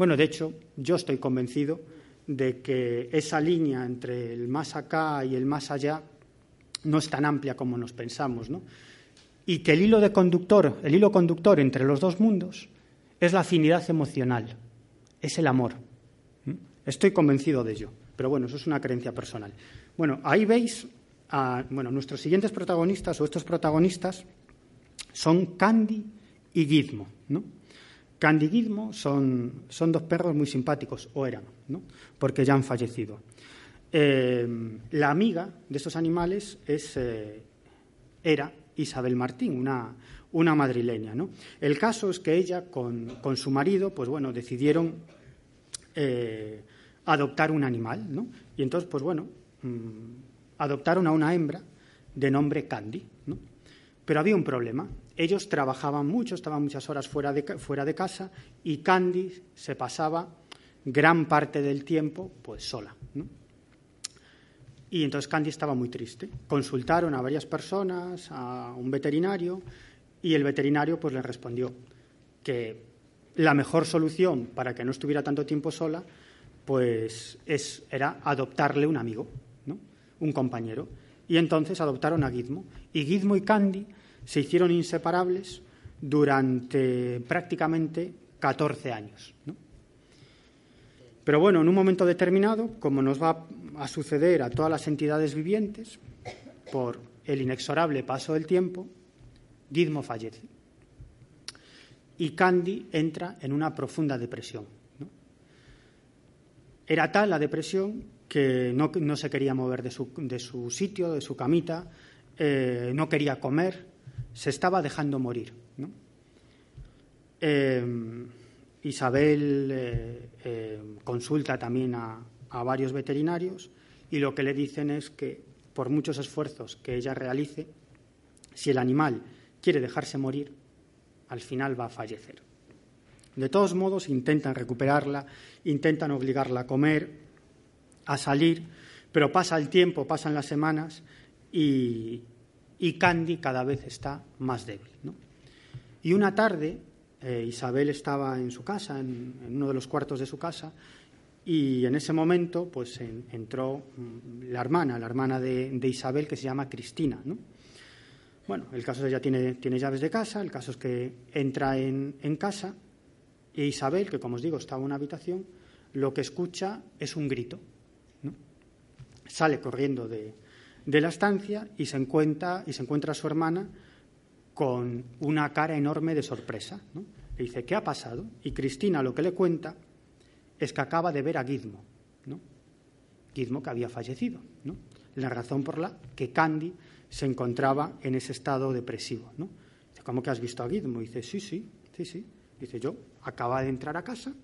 Bueno, de hecho, yo estoy convencido de que esa línea entre el más acá y el más allá no es tan amplia como nos pensamos, ¿no? Y que el hilo de conductor, el hilo conductor entre los dos mundos es la afinidad emocional, es el amor. Estoy convencido de ello, pero bueno, eso es una creencia personal. Bueno, ahí veis a, bueno, nuestros siguientes protagonistas o estos protagonistas son Candy y Gizmo, ¿no? Gizmo son, son, dos perros muy simpáticos, o eran, ¿no? porque ya han fallecido. Eh, la amiga de estos animales es, eh, era Isabel Martín, una, una madrileña. ¿no? El caso es que ella con, con su marido pues bueno, decidieron eh, adoptar un animal. ¿no? Y entonces, pues bueno, mm, adoptaron a una hembra de nombre Candy. ¿no? Pero había un problema. Ellos trabajaban mucho, estaban muchas horas fuera de, fuera de casa y Candy se pasaba gran parte del tiempo pues sola. Y entonces Candy estaba muy triste. Consultaron a varias personas, a un veterinario, y el veterinario pues le respondió que la mejor solución para que no estuviera tanto tiempo sola pues es, era adoptarle un amigo, ¿no? un compañero. y entonces adoptaron a Gizmo. Y Gizmo y Candy se hicieron inseparables durante prácticamente 14 años. Pero bueno, en un momento determinado, como nos va a suceder a todas las entidades vivientes, por el inexorable paso del tiempo, Gizmo fallece. Y Candy entra en una profunda depresión. Era tal la depresión que no, se quería mover de su, sitio, de su camita, eh, no quería comer, se estaba dejando morir. Eh, Isabel eh, consulta también a, a varios veterinarios y lo que le dicen es que por muchos esfuerzos que ella realice, si el animal quiere dejarse morir, al final va a fallecer. De todos modos, intentan recuperarla, intentan obligarla a comer, a salir, pero pasa el tiempo, pasan las semanas y, Candy cada vez está más débil. Y una tarde, eh, Isabel estaba en su casa, en, uno de los cuartos de su casa, y en ese momento pues entró mm, la hermana, la hermana de, Isabel, que se llama Cristina. Bueno, el caso es que ella tiene, llaves de casa, el caso es que entra en, en casa y Isabel, que como os digo estaba en una habitación, lo que escucha es un grito. Sale corriendo de, la estancia y se, encuentra, y se encuentra a su hermana con una cara enorme de sorpresa. Le dice, ¿qué ha pasado? Y Cristina lo que le cuenta es que acaba de ver a Gizmo, ¿no? Gizmo que había fallecido, ¿no? La razón por la que Candy se encontraba en ese estado depresivo, ¿no? Dice, ¿cómo que has visto a Gizmo? Dice, sí, sí, sí, sí. Dice, yo acaba de entrar a casa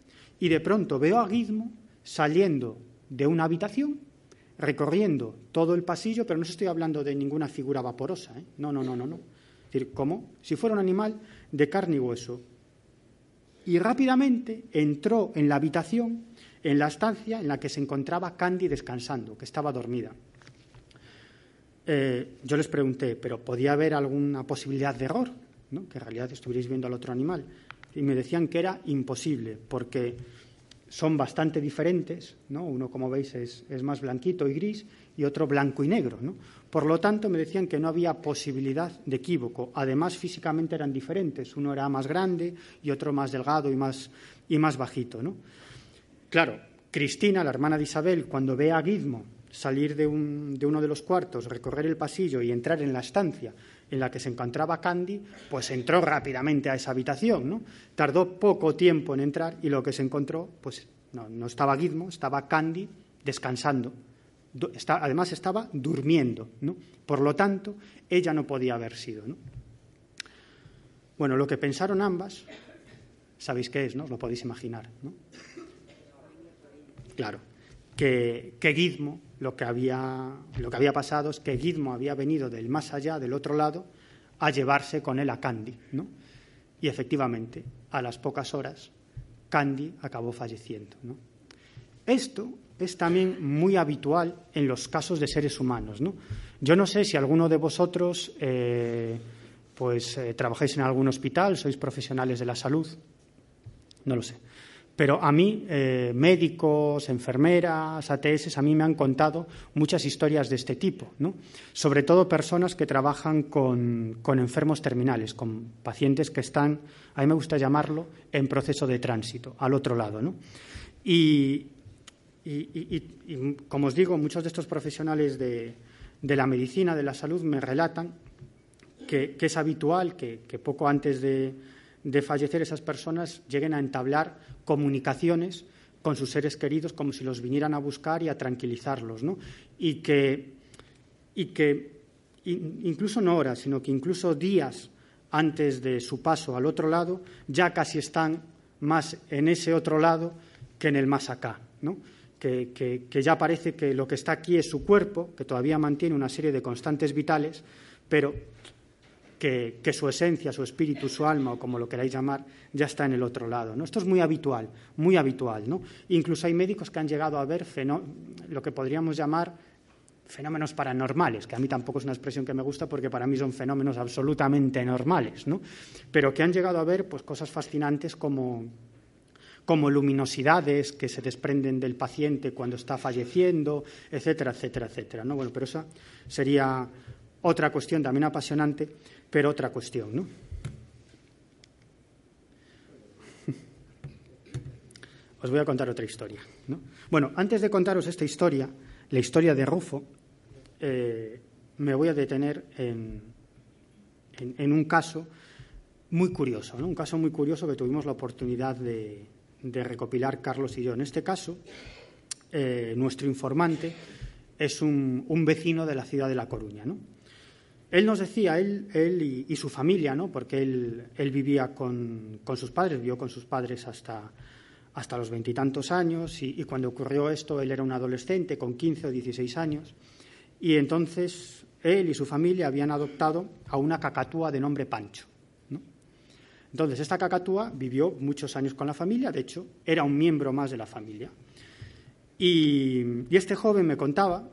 y de pronto veo a Gizmo saliendo de una habitación, recorriendo todo el pasillo, pero no estoy hablando de ninguna figura vaporosa, ¿eh? no, no, no, no, no. Es decir, como si fuera un animal de carne y hueso. Y rápidamente entró en la habitación, en la estancia en la que se encontraba Candy descansando, que estaba dormida. Eh, yo les pregunté, ¿pero podía haber alguna posibilidad de error? ¿no? Que en realidad estuvierais viendo al otro animal y me decían que era imposible porque son bastante diferentes, ¿no? Uno, como veis, es, más blanquito y gris y otro blanco y negro, ¿no? Por lo tanto, me decían que no había posibilidad de equívoco. Además, físicamente eran diferentes. Uno era más grande y otro más delgado y más, y más bajito, ¿no? Claro, Cristina, la hermana de Isabel, cuando ve a Gizmo salir de, de uno de los cuartos, recorrer el pasillo y entrar en la estancia en la que se encontraba Candy, pues entró rápidamente a esa habitación, ¿no? Tardó poco tiempo en entrar y lo que se encontró, pues no, estaba Gizmo, estaba Candy descansando. además estaba durmiendo, ¿no? Por lo tanto, ella no podía haber sido, ¿no? Bueno, lo que pensaron ambas, sabéis qué es, ¿no? Lo podéis imaginar, ¿no? Claro, que, que Gizmo lo que había, lo que había pasado es que Gizmo había venido del más allá, del otro lado, a llevarse con él a Candy. ¿no? Y efectivamente, a las pocas horas, Candy acabó falleciendo. ¿no? Esto es también muy habitual en los casos de seres humanos. ¿no? Yo no sé si alguno de vosotros eh, pues, eh, trabajáis en algún hospital, sois profesionales de la salud, no lo sé. Pero a mí, eh, médicos, enfermeras, ATS, a mí me han contado muchas historias de este tipo, ¿no? Sobre todo personas que trabajan con, enfermos terminales, con pacientes que están, a mí me gusta llamarlo, en proceso de tránsito, al otro lado, ¿no? Y, como os digo, muchos de estos profesionales de, la medicina, de la salud, me relatan que, es habitual que poco antes de de fallecer esas personas lleguen a entablar comunicaciones con sus seres queridos como si los vinieran a buscar y a tranquilizarlos, ¿no? Y que, y que incluso no horas, sino que incluso días antes de su paso al otro lado, ya casi están más en ese otro lado que en el más acá, ¿no? Que, que, ya parece que lo que está aquí es su cuerpo, que todavía mantiene una serie de constantes vitales, pero que, su esencia, su espíritu, su alma, o como lo queráis llamar, ya está en el otro lado. ¿no? Esto es muy habitual, muy habitual. ¿no? Incluso hay médicos que han llegado a ver lo que podríamos llamar fenómenos paranormales, que a mí tampoco es una expresión que me gusta porque para mí son fenómenos absolutamente normales, ¿no? pero que han llegado a ver pues, cosas fascinantes como, como luminosidades que se desprenden del paciente cuando está falleciendo, etcétera, etcétera, etcétera. ¿no? Bueno, pero esa sería otra cuestión también apasionante, pero otra cuestión. ¿no? Os voy a contar otra historia. ¿no? Bueno, antes de contaros esta historia, la historia de Rufo, eh, me voy a detener en, un caso muy curioso, ¿no? un caso muy curioso que tuvimos la oportunidad de, recopilar Carlos y yo. En este caso, eh, nuestro informante es un, vecino de la ciudad de La Coruña. ¿no? Él nos decía, él, él y, su familia, ¿no? porque él, él vivía con, con, sus padres, vivió con sus padres hasta, hasta los veintitantos años, y, y, cuando ocurrió esto, él era un adolescente con 15 o 16 años, y entonces él y su familia habían adoptado a una cacatúa de nombre Pancho. Entonces, esta cacatúa vivió muchos años con la familia, de hecho, era un miembro más de la familia. Y, este joven me contaba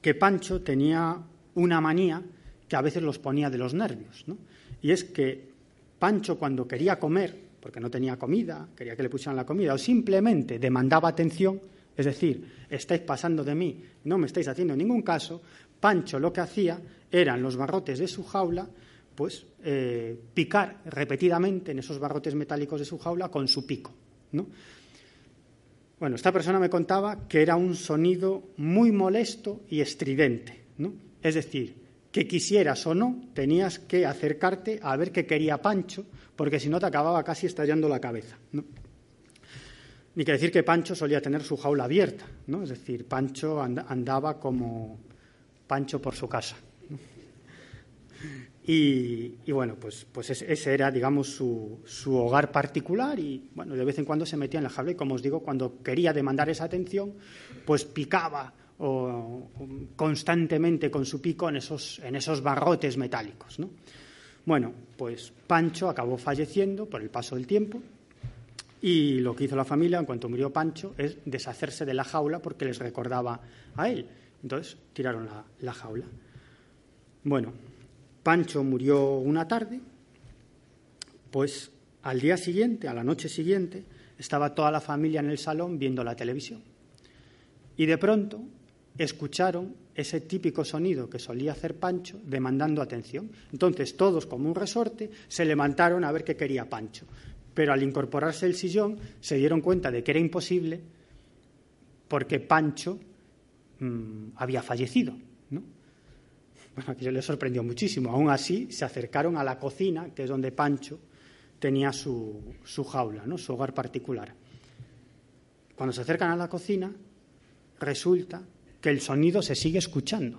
que Pancho tenía una manía que a veces los ponía de los nervios. Y es que Pancho, cuando quería comer, porque no tenía comida, quería que le pusieran la comida, o simplemente demandaba atención, es decir, estáis pasando de mí, no me estáis haciendo ningún caso, Pancho lo que hacía eran los barrotes de su jaula pues eh, picar repetidamente en esos barrotes metálicos de su jaula con su pico. ¿no? Bueno, esta persona me contaba que era un sonido muy molesto y estridente. ¿no? Es decir, que quisieras o no, tenías que acercarte a ver qué quería Pancho, porque si no te acababa casi estallando la cabeza. Ni que decir que Pancho solía tener su jaula abierta, ¿no? es decir, Pancho andaba como Pancho por su casa. Y, bueno, pues, pues ese era, digamos, su, su, hogar particular y, bueno, de vez en cuando se metía en la jaula y, como os digo, cuando quería demandar esa atención, pues picaba constantemente con su pico en esos, en esos barrotes metálicos, ¿no? Bueno, pues Pancho acabó falleciendo por el paso del tiempo y lo que hizo la familia en cuanto murió Pancho es deshacerse de la jaula porque les recordaba a él. Entonces tiraron la, la jaula. Bueno, Pancho murió una tarde, pues al día siguiente, a la noche siguiente, estaba toda la familia en el salón viendo la televisión. Y de pronto escucharon ese típico sonido que solía hacer Pancho demandando atención. Entonces todos, como un resorte, se levantaron a ver qué quería Pancho. Pero al incorporarse el sillón se dieron cuenta de que era imposible porque Pancho mmm, había fallecido. Bueno, aquello les sorprendió muchísimo. Aún así, se acercaron a la cocina, que es donde Pancho tenía su, jaula, ¿no? su hogar particular. Cuando se acercan a la cocina, resulta que el sonido se sigue escuchando.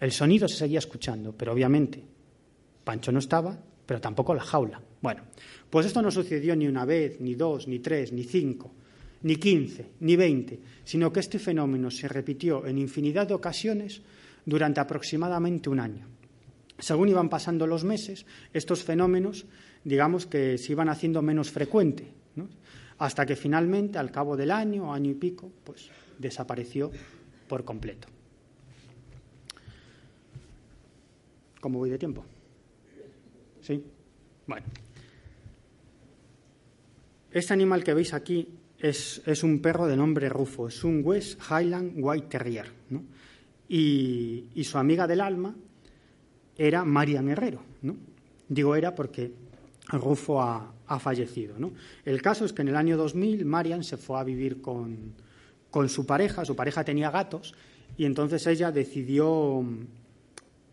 El sonido se seguía escuchando, pero obviamente Pancho no estaba, pero tampoco la jaula. Bueno, pues esto no sucedió ni una vez, ni dos, ni tres, ni cinco, ni quince, ni veinte, sino que este fenómeno se repitió en infinidad de ocasiones durante aproximadamente un año. Según iban pasando los meses, estos fenómenos, digamos que se iban haciendo menos frecuentes, hasta que finalmente, al cabo del año, año y pico, pues desapareció por completo. ¿Cómo voy de tiempo? ¿Sí? Bueno. Este animal que veis aquí es, es, un perro de nombre Rufo, es un West Highland White Terrier. ¿no? y, su amiga del alma era Marian Herrero. ¿no? Digo era porque Rufo ha, fallecido. ¿no? El caso es que en el año 2000 Marian se fue a vivir con, con su pareja, su pareja tenía gatos, y entonces ella decidió,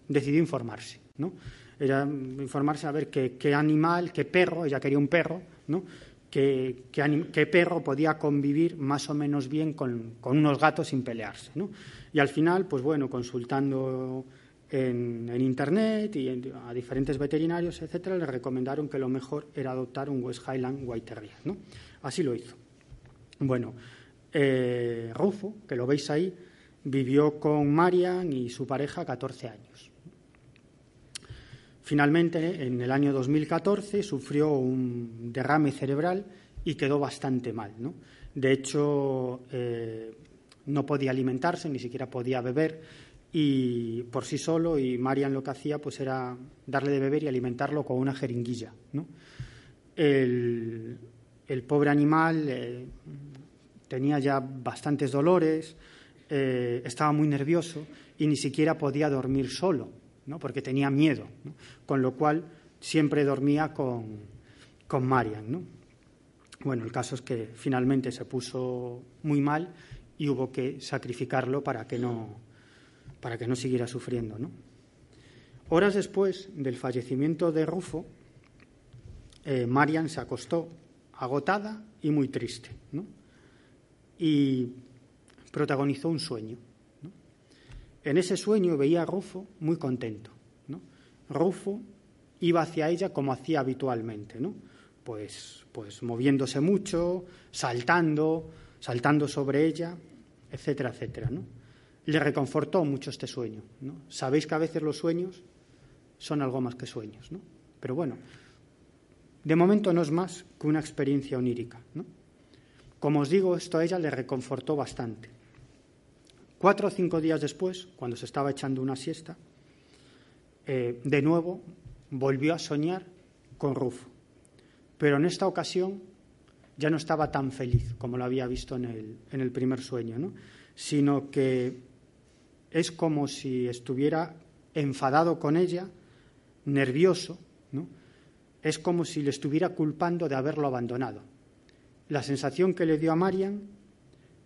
decidió informarse. ¿no? Ella informarse a ver qué, qué animal, qué perro, ella quería un perro, ¿no? qué, perro podía convivir más o menos bien con, unos gatos sin pelearse. ¿no? Y al final, pues bueno, consultando en, Internet y a diferentes veterinarios, etcétera, le recomendaron que lo mejor era adoptar un West Highland White Terrier. ¿no? Así lo hizo. Bueno, eh, Rufo, que lo veis ahí, vivió con Marian y su pareja 14 años. Finalmente, en el año 2014, sufrió un derrame cerebral y quedó bastante mal. ¿no? De hecho, eh, no podía alimentarse, ni siquiera podía beber y por sí solo y Marian lo que hacía pues era darle de beber y alimentarlo con una jeringuilla. ¿no? El, pobre animal eh, tenía ya bastantes dolores, eh, estaba muy nervioso y ni siquiera podía dormir solo, ¿no? porque tenía miedo, con lo cual siempre dormía con, con Marian. ¿no? Bueno, el caso es que finalmente se puso muy mal y hubo que sacrificarlo para que no, para que no siguiera sufriendo. ¿no? Horas después del fallecimiento de Rufo, eh, Marian se acostó agotada y muy triste. ¿no? Y protagonizó un sueño. En ese sueño veía a Rufo muy contento. Rufo iba hacia ella como hacía habitualmente, ¿no? pues, pues moviéndose mucho, saltando, saltando sobre ella, etcétera, etcétera. Le reconfortó mucho este sueño. Sabéis que a veces los sueños son algo más que sueños, ¿no? Pero bueno, de momento no es más que una experiencia onírica, ¿no? Como os digo, esto a ella le reconfortó bastante. Cuatro o cinco días después, cuando se estaba echando una siesta, eh, de nuevo volvió a soñar con Rufo. Pero en esta ocasión ya no estaba tan feliz como lo había visto en el, en el primer sueño, ¿no? sino que es como si estuviera enfadado con ella, nervioso, ¿no? es como si le estuviera culpando de haberlo abandonado. La sensación que le dio a Marian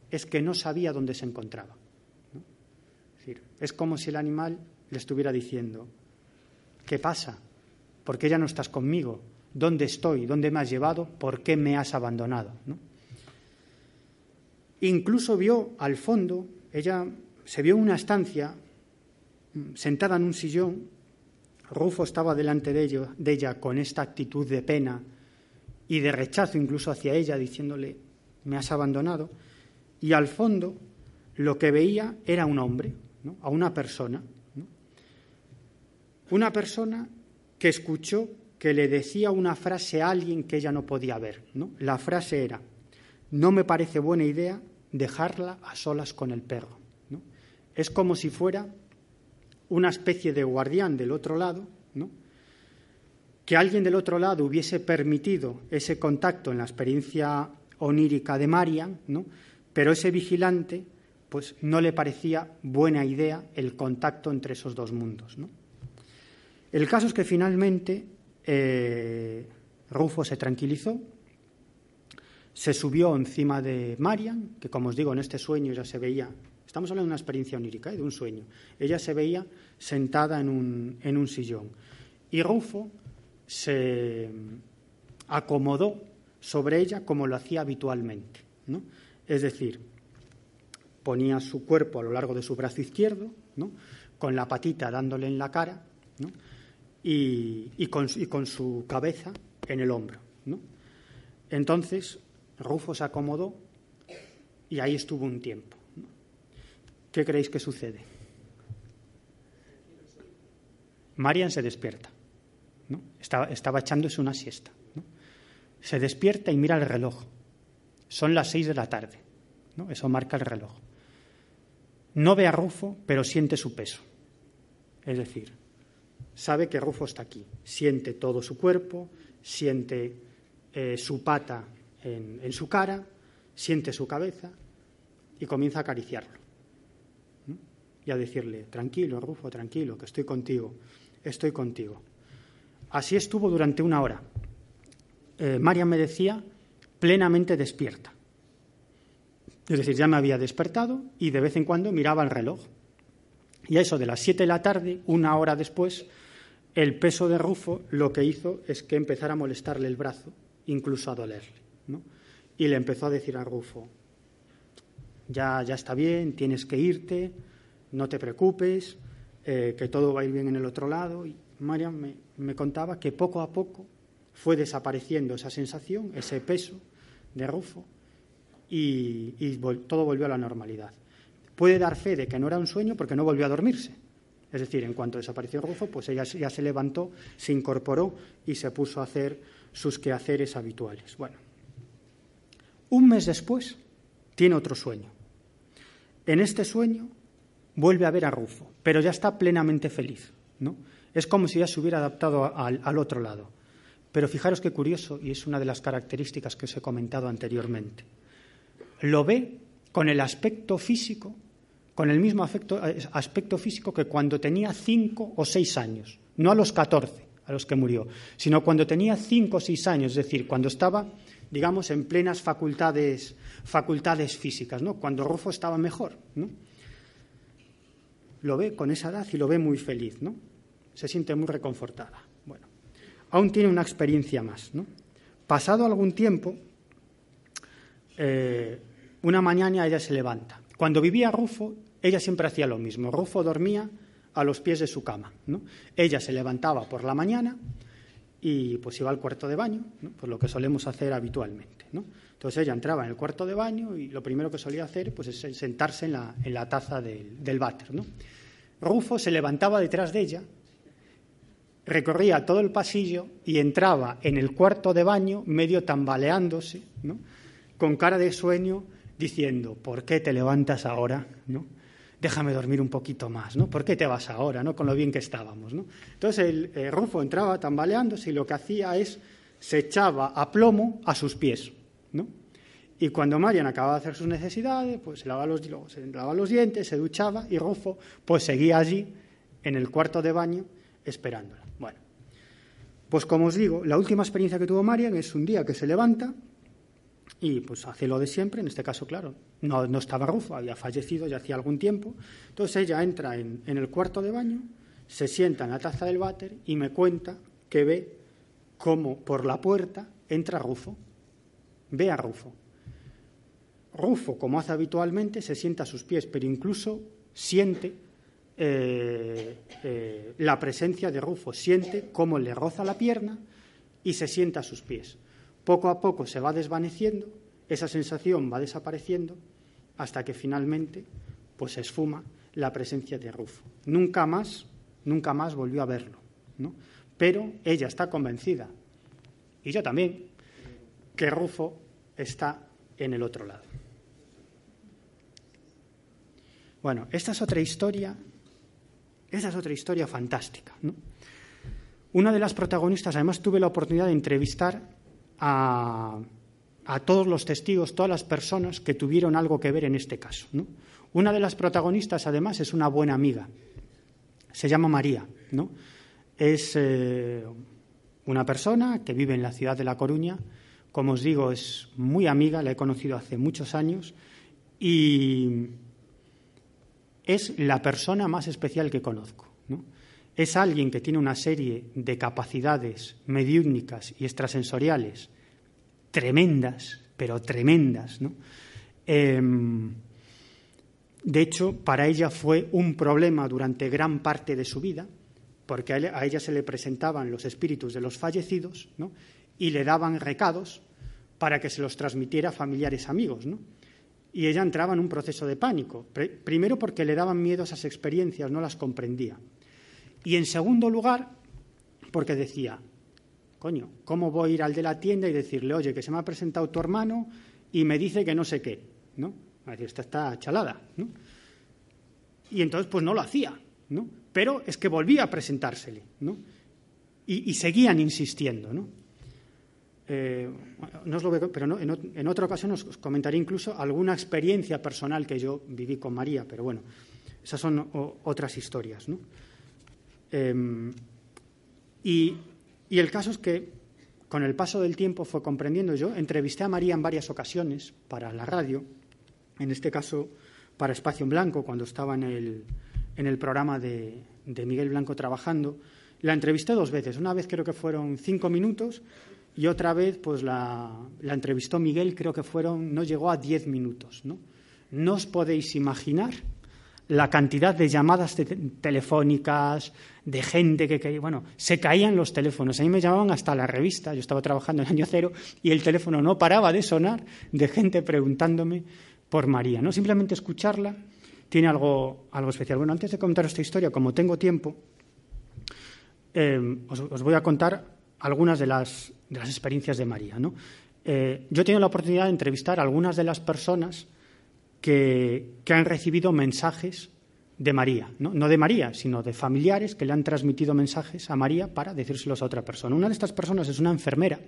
es que no sabía dónde se encontraba. Es, como si el animal le estuviera diciendo, ¿qué pasa? ¿Por qué ya no estás conmigo? ¿Dónde estoy? ¿Dónde me has llevado? ¿Por qué me has abandonado? Incluso vio al fondo, ella se vio en una estancia, mm, sentada en un sillón, Rufo estaba delante de ella con esta actitud de pena y de rechazo incluso hacia ella, diciéndole, me has abandonado, y al fondo lo que veía era un hombre, a una persona, una persona que escuchó que le decía una frase a alguien que ella no podía ver. ¿no? La frase era, no me parece buena idea dejarla a solas con el perro. ¿no? Es como si fuera una especie de guardián del otro lado, ¿no? Que alguien del otro lado hubiese permitido ese contacto en la experiencia onírica de Marian, pero ese vigilante pues no le parecía buena idea el contacto entre esos dos mundos. El caso es que finalmente eh, Rufo se tranquilizó, se subió encima de Marian, que como os digo, en este sueño ya se veía, estamos hablando de una experiencia onírica, ¿eh? de un sueño, ella se veía sentada en un, en un sillón. Y Rufo se acomodó sobre ella como lo hacía habitualmente. Es decir, ponía su cuerpo a lo largo de su brazo izquierdo, ¿no? con la patita dándole en la cara, ¿no? y, con, su cabeza en el hombro. Entonces, Rufo se acomodó y ahí estuvo un tiempo. ¿Qué creéis que sucede? Marian se despierta. Estaba, estaba, echándose una siesta. Se despierta y mira el reloj. Son las seis de la tarde. ¿no? Eso marca el reloj. No ve a Rufo, pero siente su peso. Es decir, sabe que Rufo está aquí, siente todo su cuerpo, siente eh, su pata en, su cara, siente su cabeza y comienza a acariciarlo. Y a decirle, tranquilo, Rufo, tranquilo, que estoy contigo, estoy contigo. Así estuvo durante una hora. Eh, María me decía, plenamente despierta. Es decir, ya me había despertado y de vez en cuando miraba el reloj. Y a eso de las siete de la tarde, una hora después, el peso de Rufo lo que hizo es que empezara a molestarle el brazo, incluso a dolerle. Y le empezó a decir a Rufo, ya, ya está bien, tienes que irte, no te preocupes, eh, que todo va a ir bien en el otro lado. María me, contaba que poco a poco fue desapareciendo esa sensación, ese peso de Rufo, y, y todo volvió a la normalidad. Puede dar fe de que no era un sueño porque no volvió a dormirse es decir, en cuanto desapareció Rufo, pues ella ya se levantó, se incorporó y se puso a hacer sus quehaceres habituales. Bueno, un mes después tiene otro sueño. En este sueño vuelve a ver a Rufo, pero ya está plenamente feliz. ¿no? Es como si ya se hubiera adaptado al, otro lado. Pero fijaros qué curioso, y es una de las características que os he comentado anteriormente. Lo ve con el aspecto físico, con el mismo aspecto físico que cuando tenía cinco o seis años, no a los catorce a los que murió, sino cuando tenía cinco o seis años, es decir, cuando estaba, digamos, en plenas facultades, facultades físicas, ¿no? cuando Rufo estaba mejor. ¿no? Lo ve con esa edad y lo ve muy feliz, ¿no? Se siente muy reconfortada. Bueno, aún tiene una experiencia más. ¿no? Pasado algún tiempo, eh, una mañana ella se levanta. Cuando vivía Rufo, ella siempre hacía lo mismo. Rufo dormía a los pies de su cama. Ella se levantaba por la mañana y pues iba al cuarto de baño, ¿no? pues lo que solemos hacer habitualmente. ¿no? Entonces ella entraba en el cuarto de baño y lo primero que solía hacer pues, es sentarse en la, en la taza del, del váter. Rufo se levantaba detrás de ella, recorría todo el pasillo y entraba en el cuarto de baño medio tambaleándose, con cara de sueño, diciendo, ¿por qué te levantas ahora? déjame dormir un poquito más, ¿no? ¿Por qué te vas ahora, ¿no? Con lo bien que estábamos, ¿no? Entonces el eh, Rufo entraba tambaleándose y lo que hacía es se echaba a plomo a sus pies, ¿no? Y cuando Marian acababa de hacer sus necesidades, pues se lavaba los, se lavaba los dientes, se duchaba y Rufo pues seguía allí en el cuarto de baño esperándola. Pues como os digo, la última experiencia que tuvo Marian es un día que se levanta y pues hace lo de siempre, en este caso, claro, no, no estaba Rufo, había fallecido ya hacía algún tiempo. Entonces ella entra en, en, el cuarto de baño, se sienta en la taza del váter y me cuenta que ve cómo por la puerta entra Rufo. Ve a Rufo. Rufo, como hace habitualmente, se sienta a sus pies, pero incluso siente eh, eh, la presencia de Rufo, siente cómo le roza la pierna y se sienta a sus pies. Poco a poco se va desvaneciendo, esa sensación va desapareciendo hasta que finalmente pues se esfuma la presencia de Rufo. Nunca más, nunca más volvió a verlo, ¿no? Pero ella está convencida, y yo también, que Rufo está en el otro lado. Bueno, esta es otra historia, esta es otra historia fantástica. Una de las protagonistas, además tuve la oportunidad de entrevistar a, todos los testigos, todas las personas que tuvieron algo que ver en este caso. Una de las protagonistas, además, es una buena amiga. Se llama María. Es eh, una persona que vive en la ciudad de La Coruña. Como os digo, es muy amiga, la he conocido hace muchos años y es la persona más especial que conozco. ¿no? es alguien que tiene una serie de capacidades mediúnicas y extrasensoriales tremendas, pero tremendas, ¿no? Eh, de hecho, para ella fue un problema durante gran parte de su vida, porque a ella se le presentaban los espíritus de los fallecidos y le daban recados para que se los transmitiera a familiares amigos. ¿no? Y ella entraba en un proceso de pánico, primero porque le daban miedo esas experiencias, no las comprendía. Y en segundo lugar, porque decía, coño, ¿cómo voy a ir al de la tienda y decirle, oye, que se me ha presentado tu hermano y me dice que no sé qué? ¿No? A decir, esta está chalada, ¿no? Y entonces, pues no lo hacía, ¿no? Pero es que volvía a presentársele, ¿no? Y, y seguían insistiendo, ¿no? Eh, no os lo pero no, en, en, otra ocasión os comentaré incluso alguna experiencia personal que yo viví con María, pero bueno, esas son o, otras historias. Eh, y, y, el caso es que con el paso del tiempo fue comprendiendo yo, entrevisté a María en varias ocasiones para la radio, en este caso para Espacio en Blanco, cuando estaba en el, en el programa de, de Miguel Blanco trabajando. La entrevisté dos veces, una vez creo que fueron cinco minutos y otra vez pues la, la entrevistó Miguel, creo que fueron, no llegó a diez minutos. ¿no? no os podéis imaginar la cantidad de llamadas telefónicas, de gente que, que, bueno, se caían los teléfonos. A mí me llamaban hasta la revista, yo estaba trabajando en año cero y el teléfono no paraba de sonar de gente preguntándome por María. No simplemente escucharla tiene algo, algo especial. Bueno, antes de contar esta historia, como tengo tiempo, eh, os, voy a contar algunas de las, de las experiencias de María. ¿no? Eh, yo he tenido la oportunidad de entrevistar a algunas de las personas que, que han recibido mensajes de María, ¿no? no de María, sino de familiares que le han transmitido mensajes a María para decírselos a otra persona. Una de estas personas es una enfermera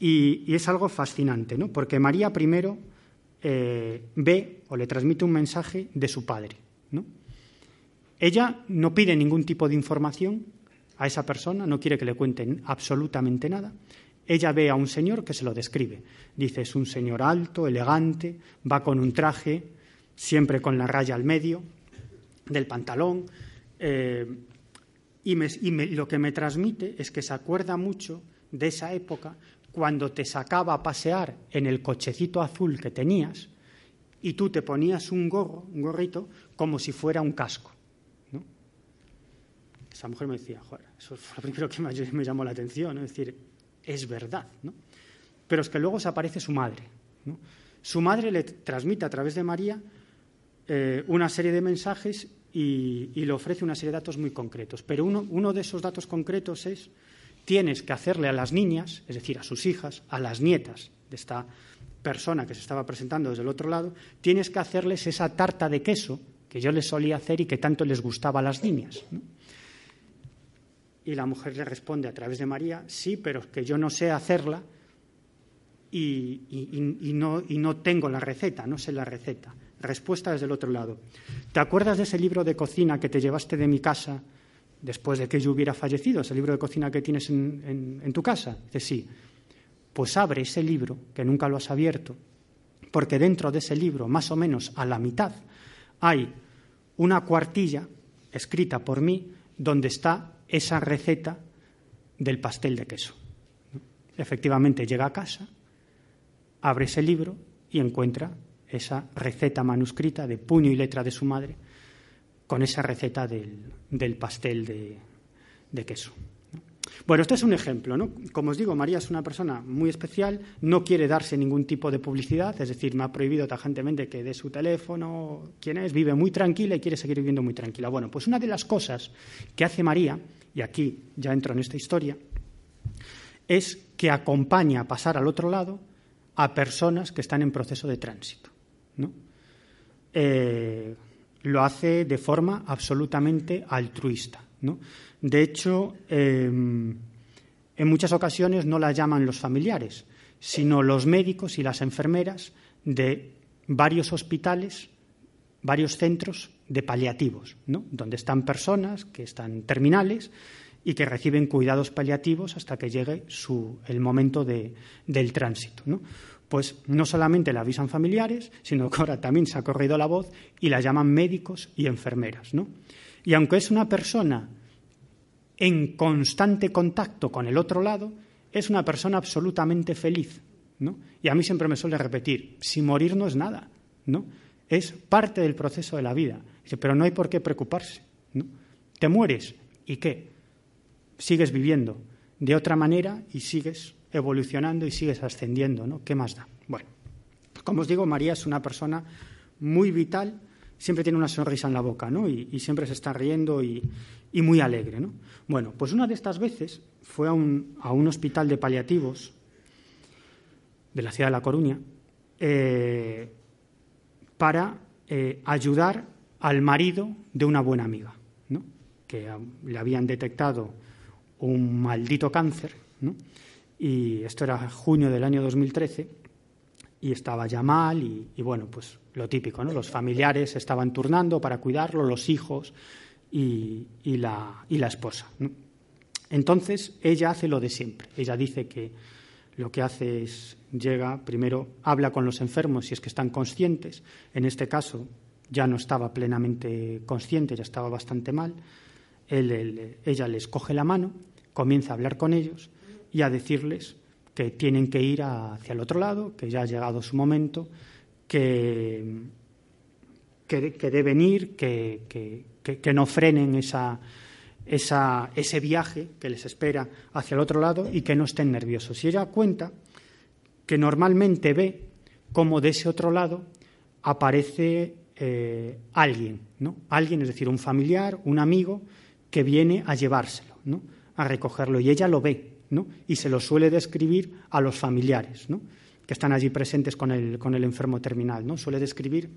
y, es algo fascinante, ¿no? porque María primero eh, ve o le transmite un mensaje de su padre. ¿no? Ella no pide ningún tipo de información a esa persona, no quiere que le cuenten absolutamente nada. Ella ve a un señor que se lo describe. Dice, es un señor alto, elegante, va con un traje, siempre con la raya al medio del pantalón. Eh, y, lo que me transmite es que se acuerda mucho de esa época cuando te sacaba a pasear en el cochecito azul que tenías y tú te ponías un gorro, un gorrito, como si fuera un casco. Esa mujer me decía, joder, eso fue lo primero que me, llamó la atención, es decir, es verdad. ¿no? Pero es que luego se aparece su madre. Su madre le transmite a través de María eh, una serie de mensajes y, le ofrece una serie de datos muy concretos. Pero uno, de esos datos concretos es, tienes que hacerle a las niñas, es decir, a sus hijas, a las nietas de esta persona que se estaba presentando desde el otro lado, tienes que hacerles esa tarta de queso que yo les solía hacer y que tanto les gustaba a las niñas. Y la mujer le responde a través de María, sí, pero es que yo no sé hacerla y, no, tengo la receta, no sé la receta. Respuesta desde el otro lado. ¿Te acuerdas de ese libro de cocina que te llevaste de mi casa después de que yo hubiera fallecido? Ese libro de cocina que tienes en, tu casa. Dice, sí. Pues abre ese libro, que nunca lo has abierto, porque dentro de ese libro, más o menos a la mitad, hay una cuartilla escrita por mí donde está esa receta del pastel de queso. Efectivamente llega a casa, abre ese libro y encuentra esa receta manuscrita de puño y letra de su madre con esa receta del, pastel de, queso. Bueno, este es un ejemplo. ¿no? Como os digo, María es una persona muy especial, no quiere darse ningún tipo de publicidad, es decir, me ha prohibido tajantemente que dé su teléfono, quién es, vive muy tranquila y quiere seguir viviendo muy tranquila. Bueno, pues una de las cosas que hace María, y aquí ya entro en esta historia, es que acompaña a pasar al otro lado a personas que están en proceso de tránsito. Eh, lo hace de forma absolutamente altruista. De hecho, em, en muchas ocasiones no la llaman los familiares, sino los médicos y las enfermeras de varios hospitales, varios centros de paliativos, donde están personas que están terminales y que reciben cuidados paliativos hasta que llegue el momento del tránsito pues no solamente la avisan familiares, sino que ahora también se ha corrido la voz y la llaman médicos y enfermeras. ¿no? Y aunque es una persona en constante contacto con el otro lado, es una persona absolutamente feliz. ¿no? Y a mí siempre me suele repetir, si morir no es nada, ¿no? es parte del proceso de la vida. pero no hay por qué preocuparse. ¿no? Te mueres y qué? Sigues viviendo de otra manera y sigues evolucionando y sigues ascendiendo, ¿no? ¿Qué más da? Bueno, como os digo, María es una persona muy vital, siempre tiene una sonrisa en la boca, ¿no? Y, siempre se está riendo y, muy alegre, ¿no? Bueno, pues una de estas veces fue a un, hospital de paliativos de la ciudad de La Coruña eh, para eh, ayudar al marido de una buena amiga, ¿no? que le habían detectado un maldito cáncer, ¿no? y esto era junio del año 2013 y estaba ya mal y, bueno, pues lo típico, ¿no? Los familiares estaban turnando para cuidarlo, los hijos y, la, y la, esposa. Entonces ella hace lo de siempre. Ella dice que lo que hace es llega, primero habla con los enfermos si es que están conscientes. En este caso ya no estaba plenamente consciente, ya estaba bastante mal. ella les coge la mano, comienza a hablar con ellos y a decirles que tienen que ir hacia el otro lado, que ya ha llegado su momento, que, que, deben ir, que, que no frenen esa, esa, ese viaje que les espera hacia el otro lado y que no estén nerviosos. Y ella cuenta que normalmente ve cómo de ese otro lado aparece eh, alguien, ¿no? Alguien, es decir, un familiar, un amigo, que viene a llevárselo, ¿no? A recogerlo. Y ella lo ve, y se lo suele describir a los familiares que están allí presentes con el, con el enfermo terminal. ¿no? Suele describir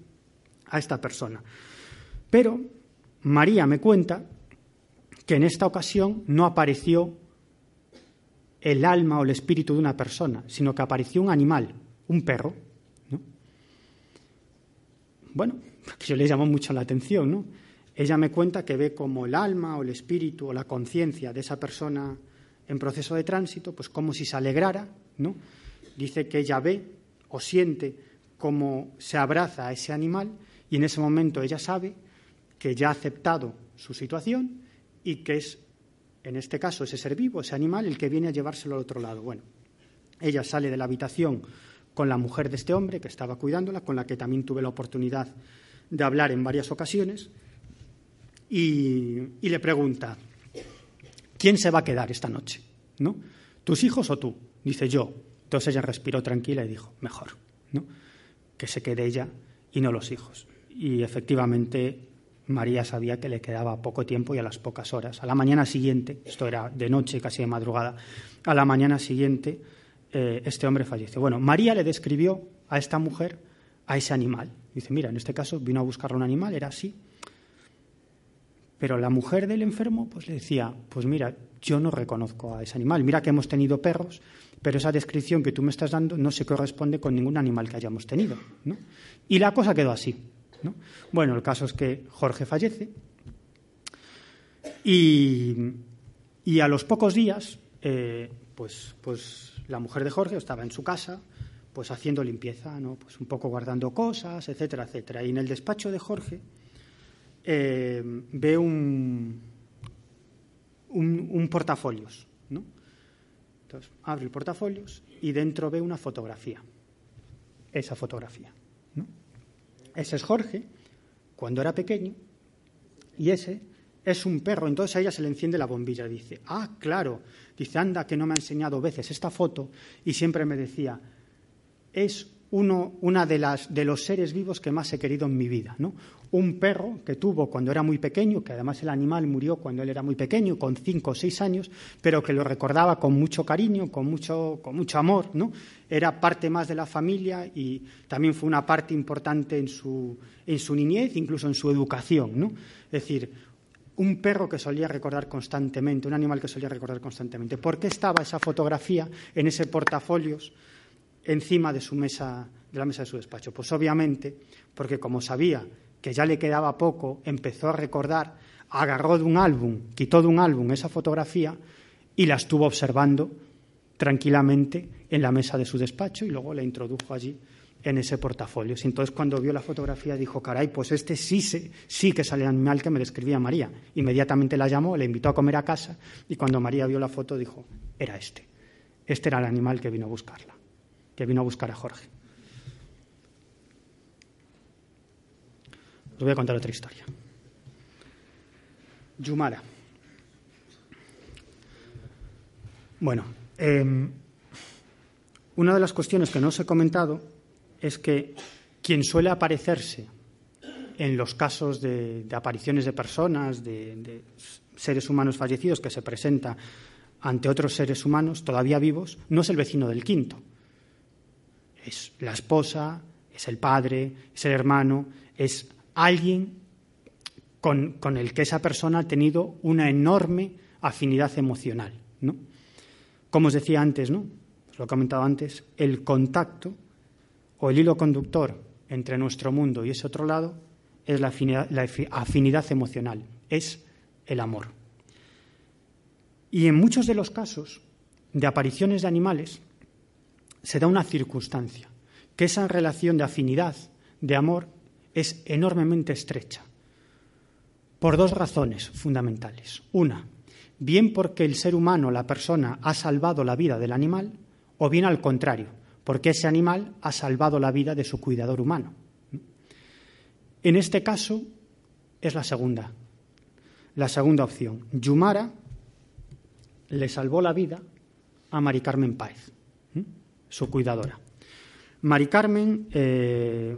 a esta persona. Pero María me cuenta que en esta ocasión no apareció el alma o el espíritu de una persona, sino que apareció un animal, un perro. ¿no? Bueno, que le llamó mucho la atención, ¿no? Ella me cuenta que ve como el alma o el espíritu o la conciencia de esa persona en proceso de tránsito, pues como si se alegrara, ¿no? Dice que ella ve o siente cómo se abraza a ese animal y en ese momento ella sabe que ya ha aceptado su situación y que es, en este caso, ese ser vivo, ese animal, el que viene a llevárselo al otro lado. Bueno, ella sale de la habitación con la mujer de este hombre que estaba cuidándola, con la que también tuve la oportunidad de hablar en varias ocasiones, y, le pregunta, ¿quién se va a quedar esta noche? ¿No? ¿Tus hijos o tú? Dice yo. Entonces ella respiró tranquila y dijo, mejor, ¿no? que se quede ella y no los hijos. Y efectivamente María sabía que le quedaba poco tiempo y a las pocas horas. A la mañana siguiente, esto era de noche, casi de madrugada, a la mañana siguiente eh, este hombre falleció. Bueno, María le describió a esta mujer a ese animal. Dice, mira, en este caso vino a buscarle un animal, era así, pero la mujer del enfermo pues le decía, pues mira, yo no reconozco a ese animal. Mira que hemos tenido perros, pero esa descripción que tú me estás dando no se corresponde con ningún animal que hayamos tenido. Y la cosa quedó así. Bueno, el caso es que Jorge fallece y, a los pocos días, eh, pues, pues la mujer de Jorge estaba en su casa, pues haciendo limpieza, ¿no? pues un poco guardando cosas, etcétera, etcétera. Y en el despacho de Jorge eh, ve un, un, portafolios. ¿no? Entonces, abre el portafolios y dentro ve una fotografía. Esa fotografía. ¿no? Ese es Jorge, cuando era pequeño, y ese es un perro. Entonces a ella se le enciende la bombilla. Dice, ah, claro. Dice, anda, que no me ha enseñado veces esta foto. Y siempre me decía, es uno una de, las, de los seres vivos que más he querido en mi vida. ¿no? Un perro que tuvo cuando era muy pequeño, que además el animal murió cuando él era muy pequeño, con cinco o seis años, pero que lo recordaba con mucho cariño, con mucho, con mucho amor. ¿no? Era parte más de la familia y también fue una parte importante en su, en su niñez, incluso en su educación. ¿no? Es decir, un perro que solía recordar constantemente, un animal que solía recordar constantemente. ¿Por qué estaba esa fotografía en ese portafolios? Encima de su mesa, de la mesa de su despacho? Pues obviamente, porque como sabía que ya le quedaba poco, empezó a recordar, agarró de un álbum, quitó de un álbum esa fotografía y la estuvo observando tranquilamente en la mesa de su despacho y luego la introdujo allí en ese portafolio. Entonces cuando vio la fotografía dijo, caray, pues este sí, sí que sale el animal que me describía María. Inmediatamente la llamó, le invitó a comer a casa y cuando María vio la foto dijo, era este. Este era el animal que vino a buscarla que vino a buscar a Jorge. Os voy a contar otra historia. Yumara. Bueno, em, una de las cuestiones que no os he comentado es que quien suele aparecerse en los casos de, apariciones de personas, de, de, seres humanos fallecidos que se presenta ante otros seres humanos todavía vivos, no es el vecino del quinto, es la esposa, es el padre, es el hermano, es alguien con, el que esa persona ha tenido una enorme afinidad emocional. ¿no? Como os decía antes, ¿no? os lo he comentado antes, el contacto o el hilo conductor entre nuestro mundo y ese otro lado es la afinidad, la afinidad emocional, es el amor. Y en muchos de los casos de apariciones de animales, se da una circunstancia, que esa relación de afinidad, de amor, es enormemente estrecha, por dos razones fundamentales. Una, bien porque el ser humano, la persona, ha salvado la vida del animal, o bien al contrario, porque ese animal ha salvado la vida de su cuidador humano. En este caso es la segunda, la segunda opción. Yumara le salvó la vida a Mari Carmen Páez su cuidadora. Mari Carmen eh,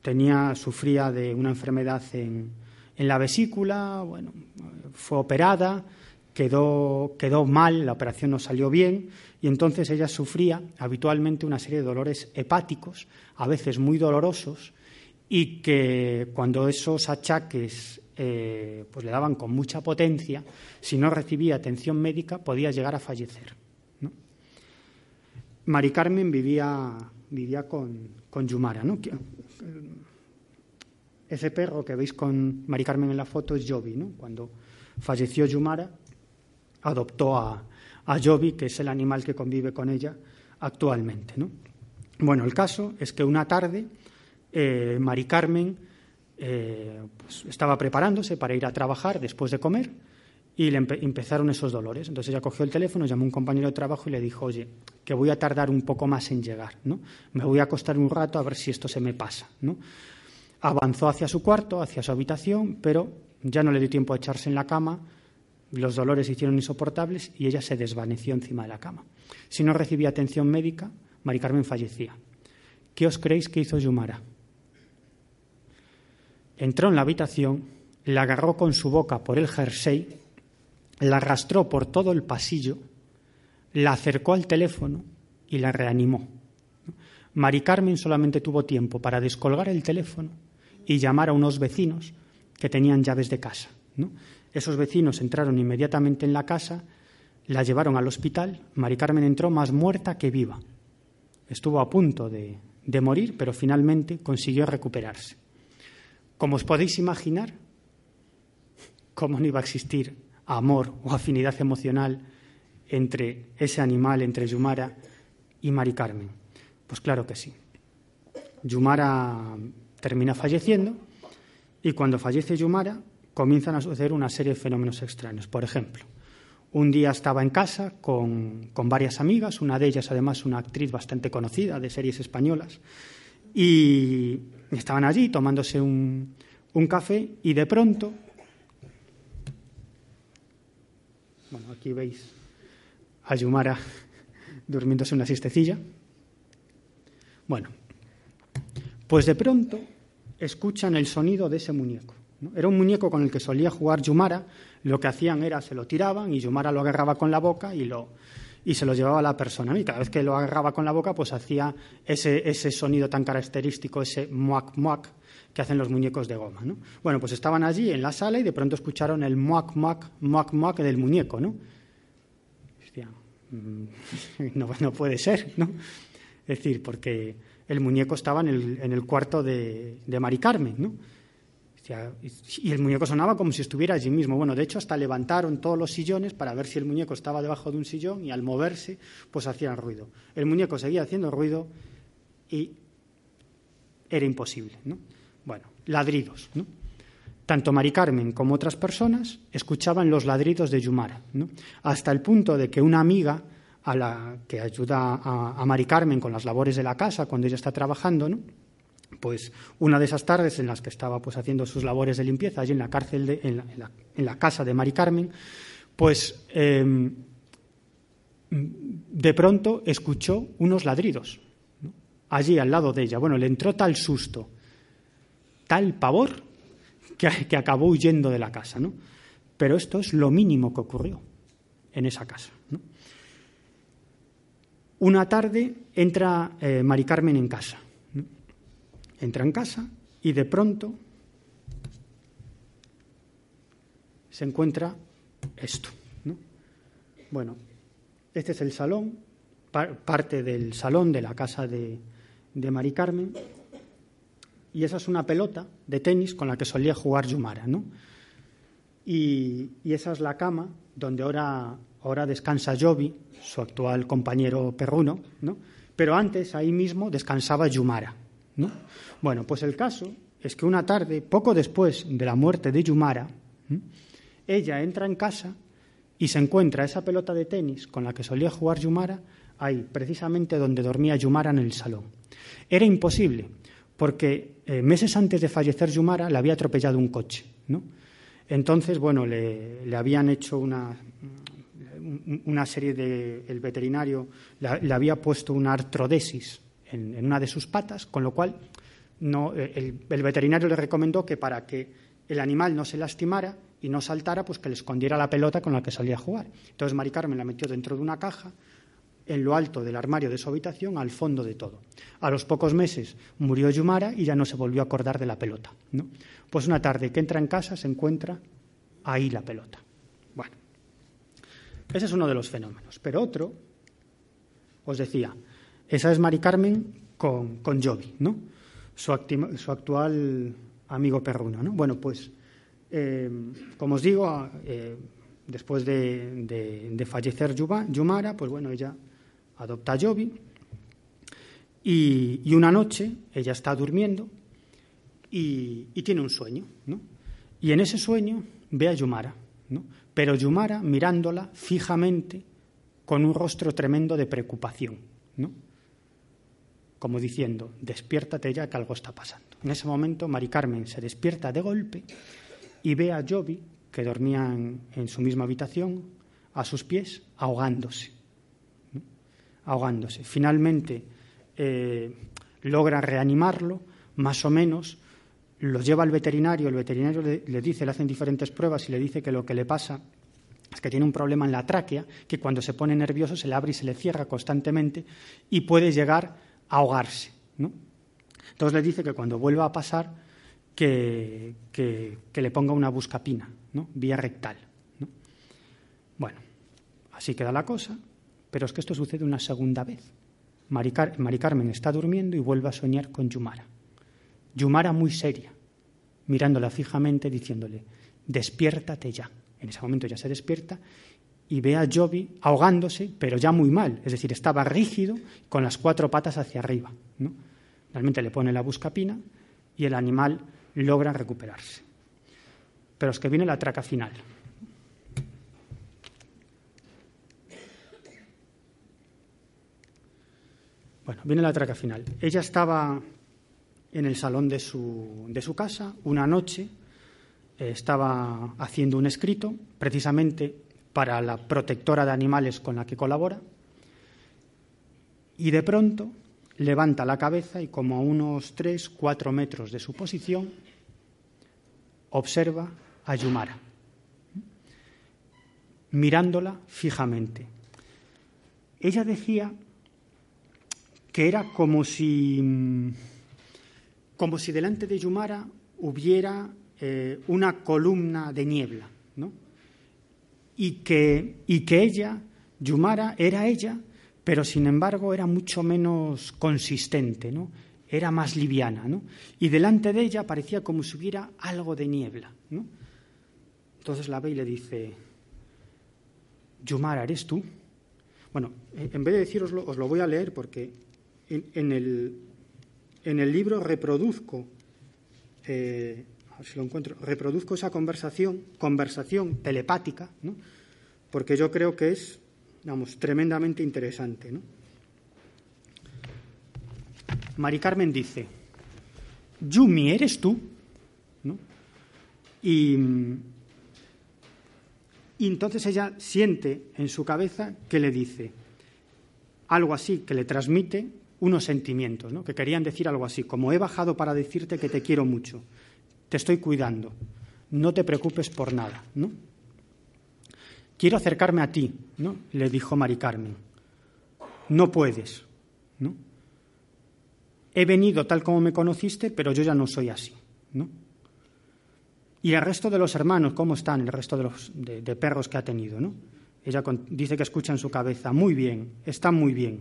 tenía, sufría de una enfermedad en, en, la vesícula, bueno, fue operada, quedó, quedó mal, la operación no salió bien y entonces ella sufría habitualmente una serie de dolores hepáticos, a veces muy dolorosos, y que cuando esos achaques eh, pues le daban con mucha potencia, si no recibía atención médica podía llegar a fallecer. Mari Carmen vivía, vivía con, con Yumara. ¿no? Ese perro que veis con Mari Carmen en la foto es Jovi. ¿no? Cuando falleció Yumara, adoptó a, a Jovi, que es el animal que convive con ella actualmente. ¿no? Bueno, el caso es que una tarde eh, Mari Carmen eh, pues, estaba preparándose para ir a trabajar después de comer y le empezaron esos dolores. Entonces ella cogió el teléfono, llamó a un compañero de trabajo y le dijo, oye, que voy a tardar un poco más en llegar, ¿no? Me voy a acostar un rato a ver si esto se me pasa, ¿no? Avanzó hacia su cuarto, hacia su habitación, pero ya no le dio tiempo a echarse en la cama, los dolores se hicieron insoportables y ella se desvaneció encima de la cama. Si no recibía atención médica, Mari Carmen fallecía. ¿Qué os creéis que hizo Yumara? Entró en la habitación, la agarró con su boca por el jersey, la arrastró por todo el pasillo, la acercó al teléfono y la reanimó. Mari Carmen solamente tuvo tiempo para descolgar el teléfono y llamar a unos vecinos que tenían llaves de casa. Esos vecinos entraron inmediatamente en la casa, la llevaron al hospital. Mari Carmen entró más muerta que viva. Estuvo a punto de, de morir, pero finalmente consiguió recuperarse. Como os podéis imaginar, ¿cómo no iba a existir amor o afinidad emocional entre ese animal, entre Yumara y Mari Carmen? Pues claro que sí. Yumara termina falleciendo y cuando fallece Yumara comienzan a suceder una serie de fenómenos extraños. Por ejemplo, un día estaba en casa con, con, varias amigas, una de ellas además una actriz bastante conocida de series españolas, y estaban allí tomándose un, un café y de pronto, bueno, aquí veis a Yumara durmiéndose una siestecilla, bueno, pues de pronto escuchan el sonido de ese muñeco. Era un muñeco con el que solía jugar Yumara, lo que hacían era se lo tiraban y Yumara lo agarraba con la boca y, lo, y se lo llevaba a la persona. Y cada vez que lo agarraba con la boca, pues hacía ese, ese sonido tan característico, ese muac muac que hacen los muñecos de goma. ¿no? Bueno, pues estaban allí en la sala y de pronto escucharon el muac muac muac muac del muñeco. ¿no? Mm, no, puede ser, ¿no? Es decir, porque el muñeco estaba en el, en el cuarto de, de Mari Carmen, ¿no? Y el muñeco sonaba como si estuviera allí mismo. Bueno, de hecho, hasta levantaron todos los sillones para ver si el muñeco estaba debajo de un sillón y al moverse, pues hacían ruido. El muñeco seguía haciendo ruido y era imposible, ¿no? Bueno, ladridos, ¿no? Tanto Mari Carmen como otras personas escuchaban los ladridos de Yumara. Hasta el punto de que una amiga a la que ayuda a, Mari Carmen con las labores de la casa cuando ella está trabajando, pues una de esas tardes en las que estaba pues haciendo sus labores de limpieza allí en la cárcel de, en, la, casa de Mari Carmen, pues em, de pronto escuchó unos ladridos allí al lado de ella. Bueno, le entró tal susto, tal pavor, que, acabó huyendo de la casa, ¿no? Pero esto es lo mínimo que ocurrió en esa casa. Una tarde entra eh, Mari Carmen en casa entra en casa y de pronto se encuentra esto. Bueno, este es el salón, parte del salón de la casa de, de Mari Carmen, y esa es una pelota de tenis con la que solía jugar Yumara, ¿no? Y, esa es la cama donde ahora, ahora descansa Jovi, su actual compañero perruno, ¿no? Pero antes ahí mismo descansaba Yumara. ¿no? Bueno, pues el caso es que una tarde, poco después de la muerte de Yumara, ella entra en casa y se encuentra esa pelota de tenis con la que solía jugar Yumara ahí, precisamente donde dormía Yumara en el salón. Era imposible, porque eh, meses antes de fallecer Yumara le había atropellado un coche, ¿no? Entonces, bueno, le, habían hecho una, una serie de... El veterinario le había puesto una artrodesis en, una de sus patas, con lo cual no, eh, el, veterinario le recomendó que para que el animal no se lastimara y no saltara, pues que le escondiera la pelota con la que salía a jugar. Entonces Mari Carmen la metió dentro de una caja, en lo alto del armario de su habitación, al fondo de todo. A los pocos meses murió Yumara y ya no se volvió a acordar de la pelota. Pues una tarde que entra en casa se encuentra ahí la pelota. Bueno, ese es uno de los fenómenos. Pero otro, os decía, esa es Mari Carmen con, con Jovi, ¿no? Su, actual amigo perruno, ¿no? Bueno, pues, eh, como os digo, eh, después de, fallecer Yumara, pues bueno, ella adopta a Jovi y, una noche ella está durmiendo y, tiene un sueño. Y en ese sueño ve a Yumara. Pero Yumara mirándola fijamente con un rostro tremendo de preocupación, ¿no? Como diciendo, despiértate ya que algo está pasando. En ese momento Mari Carmen se despierta de golpe y ve a Jovi que dormían en su misma habitación, a sus pies, ahogándose. Ahogándose. Finalmente eh, logra reanimarlo, más o menos, lo lleva al veterinario, el veterinario le, dice, le hacen diferentes pruebas y le dice que lo que le pasa es que tiene un problema en la tráquea, que cuando se pone nervioso se le abre y se le cierra constantemente y puede llegar a ahogarse. Entonces le dice que cuando vuelva a pasar, que, le ponga una buscapina, ¿no? vía rectal. Bueno, así queda la cosa, pero es que esto sucede una segunda vez. Mari, Carmen está durmiendo y vuelve a soñar con Yumara. Yumara muy seria, mirándola fijamente, diciéndole, despiértate ya. En ese momento ya se despierta y ve a Jovi ahogándose, pero ya muy mal, es decir, estaba rígido con las cuatro patas hacia arriba. ¿no? Realmente le pone la buscapina y el animal logran recuperarse. Pero es que viene la traca final. Bueno, viene la traca final. Ella estaba en el salón de su, de su casa una noche, eh, estaba haciendo un escrito, precisamente para la protectora de animales con la que colabora, y de pronto levanta la cabeza y como a unos tres, cuatro metros de su posición, observa a Yumara, mirándola fijamente. Ella decía que era como si, como si delante de Yumara hubiera eh, una columna de niebla, ¿no? y, que, y que ella, Yumara, era ella, pero sin embargo era mucho menos consistente, ¿no? Era más liviana, ¿no? Y delante de ella parecía como si hubiera algo de niebla, ¿no? Entonces la ve y le dice, Yumara, ¿eres tú? Bueno, en vez de deciroslo, os lo voy a leer porque en, el, en el, libro reproduzco, eh, si lo encuentro, reproduzco esa conversación, conversación telepática, ¿no? porque yo creo que es digamos, tremendamente interesante. ¿no? Mari Carmen dice, Yumi, ¿eres tú? ¿No? Y, y entonces ella siente en su cabeza que le dice algo así, que le transmite unos sentimientos, ¿no? que querían decir algo así, como he bajado para decirte que te quiero mucho, te estoy cuidando, no te preocupes por nada. ¿no? quiero acercarme a ti, ¿no? Le dijo Mari Carmen. No puedes, ¿no? He venido tal como me conociste, pero yo ya no soy así, ¿no? Y el resto de los hermanos, ¿cómo están? El resto de, los, de, perros que ha tenido, ¿no? Ella dice que escucha en su cabeza, muy bien, está muy bien.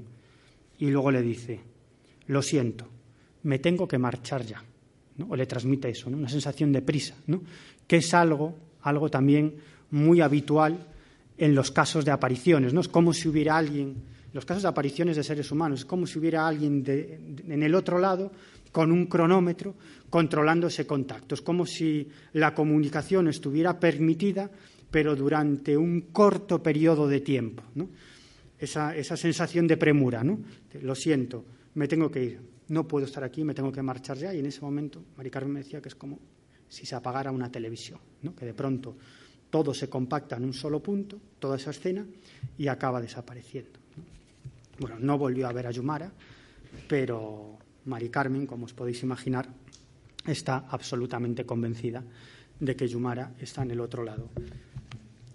Y luego le dice, lo siento, me tengo que marchar ya. ¿no? O le transmite eso, ¿no? una sensación de prisa, ¿no? que es algo, algo también muy habitual en los casos de apariciones. ¿no? Es como si hubiera alguien, los casos de apariciones de seres humanos, es como si hubiera alguien en el otro lado con un cronómetro controlando ese contacto. Es como si la comunicación estuviera permitida, pero durante un corto periodo de tiempo. Esa, sensación de premura. ¿no? Lo siento, me tengo que ir, no puedo estar aquí, me tengo que marchar ya. Y en ese momento, Mari Carmen me decía que es como si se apagara una televisión, ¿no? que de pronto todo se compacta en un solo punto, toda esa escena, y acaba desapareciendo. Bueno, no volvió a ver a Yumara, pero Mari Carmen, como os podéis imaginar, está absolutamente convencida de que Yumara está en el otro lado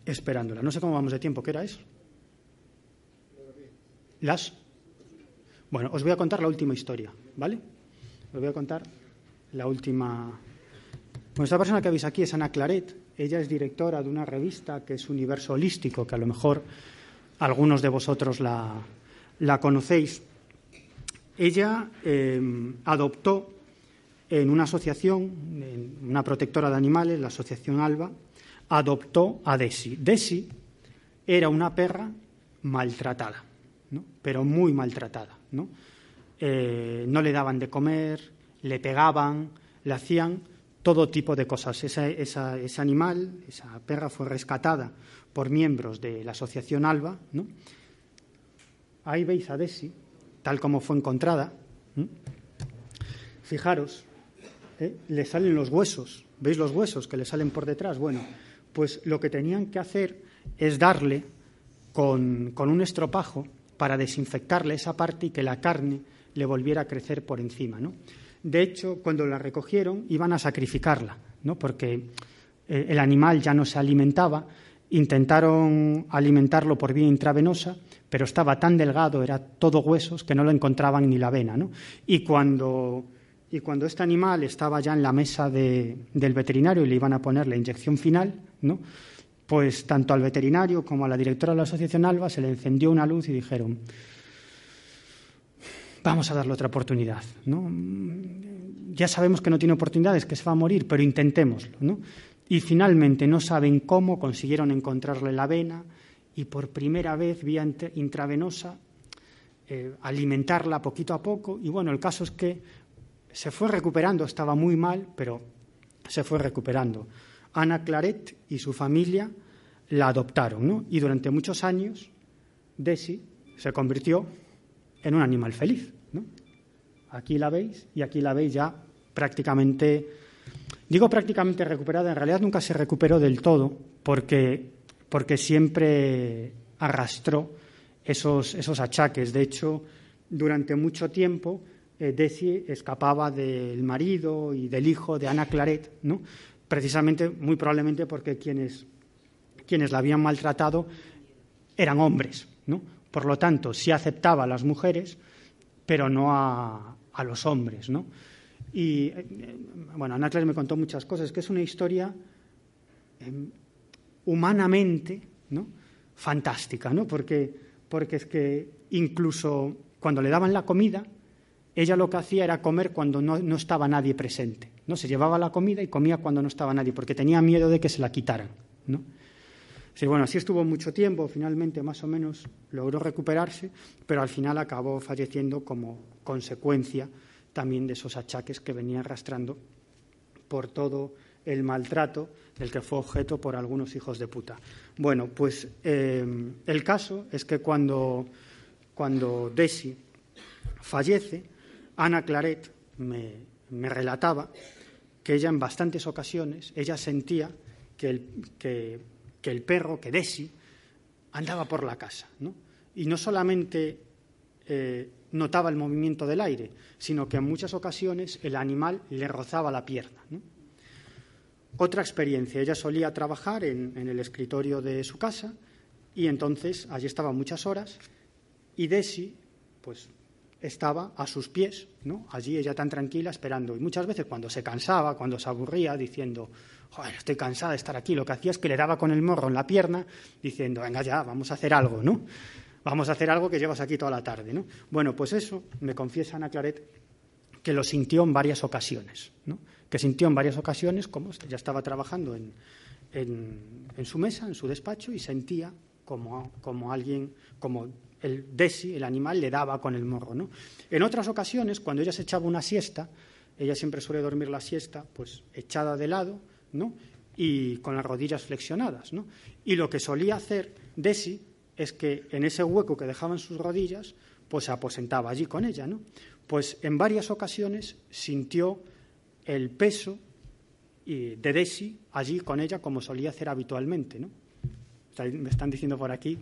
esperándola. No sé cómo vamos de tiempo, ¿qué era eso? Las... Bueno, os voy a contar la última historia, ¿vale? Os voy a contar la última... Bueno, esta persona que veis aquí es Ana Claret. Ella es directora de una revista que es Universo Holístico, que a lo mejor algunos de vosotros la, conocéis. Ella eh, adoptó en una asociación, en una protectora de animales, la Asociación Alba, adoptó a Desi. Desi era una perra maltratada, pero muy maltratada. ¿no? Eh, no le daban de comer, le pegaban, le hacían todo tipo de cosas. ese animal, esa perra fue rescatada por miembros de la Asociación Alba. Ahí veis a Desi, tal como fue encontrada. Fijaros, ¿eh? le salen los huesos. ¿Veis los huesos que le salen por detrás? Bueno, pues lo que tenían que hacer es darle con, un estropajo para desinfectarle esa parte y que la carne le volviera a crecer por encima. ¿no? De hecho, cuando la recogieron, iban a sacrificarla, ¿no? porque eh, el animal ya no se alimentaba. Intentaron alimentarlo por vía intravenosa, pero estaba tan delgado, era todo huesos, que no lo encontraban ni la vena. ¿no? Y cuando y cuando este animal estaba ya en la mesa del veterinario y le iban a poner la inyección final, ¿no? Pues tanto al veterinario como a la directora de la Asociación Alba se le encendió una luz y dijeron, vamos a darle otra oportunidad. ¿no? Ya sabemos que no tiene oportunidades, que se va a morir, pero intentémoslo. ¿no? Y finalmente no saben cómo consiguieron encontrarle la vena y por primera vez vía intravenosa eh, alimentarla poquito a poco. Y bueno, el caso es que se fue recuperando, estaba muy mal, pero se fue recuperando. Ana Claret y su familia la adoptaron, ¿no? Y durante muchos años, Desi se convirtió en un animal feliz. Aquí la veis y aquí la veis ya prácticamente, digo prácticamente recuperada, en realidad nunca se recuperó del todo porque, porque siempre arrastró esos, esos achaques. De hecho, durante mucho tiempo eh, Desi escapaba del marido y del hijo de Ana Claret, ¿no? Precisamente, muy probablemente porque quienes, quienes la habían maltratado eran hombres. ¿no? Por lo tanto, sí aceptaba a las mujeres, pero no a, a los hombres. ¿no? Y, eh, bueno, Ana Claret me contó muchas cosas, que es una historia em, humanamente ¿no? fantástica, ¿no? Porque, porque es que incluso cuando le daban la comida, ella lo que hacía era comer cuando no, estaba nadie presente. ¿No? Se llevaba la comida y comía cuando no estaba nadie, porque tenía miedo de que se la quitaran. ¿no? bueno, así estuvo mucho tiempo, finalmente más o menos logró recuperarse, pero al final acabó falleciendo como consecuencia también de esos achaques que venía arrastrando por todo el maltrato del que fue objeto por algunos hijos de puta. Bueno, pues eh, el caso es que cuando, cuando Desi fallece, Ana Claret me, relataba que ella en bastantes ocasiones, ella sentía que el, perro, que Desi, andaba por la casa. Y no solamente eh, notaba el movimiento del aire, sino que en muchas ocasiones el animal le rozaba la pierna. Otra experiencia, ella solía trabajar en, en, el escritorio de su casa y entonces allí estaba muchas horas y Desi, pues estaba a sus pies, ¿no? allí ella tan tranquila esperando. Y muchas veces cuando se cansaba, cuando se aburría, diciendo, Joder, estoy cansada de estar aquí, lo que hacía es que le daba con el morro en la pierna, diciendo, venga ya, vamos a hacer algo, ¿no? Vamos a hacer algo que llevas aquí toda la tarde, ¿no? Bueno, pues eso me confiesa Ana Claret que lo sintió en varias ocasiones, ¿no? Que sintió en varias ocasiones como ya estaba trabajando en, en, su mesa, en su despacho, y sentía como, como alguien, como el desi, el animal, le daba con el morro. ¿no? En otras ocasiones, cuando ella se echaba una siesta, ella siempre suele dormir la siesta, pues echada de lado, ¿no? y con las rodillas flexionadas. ¿no? Y lo que solía hacer Desi es que en ese hueco que dejaban sus rodillas, pues se aposentaba allí con ella. ¿no? Pues en varias ocasiones sintió el peso de Desi allí con ella como solía hacer habitualmente. ¿no? Me están diciendo por aquí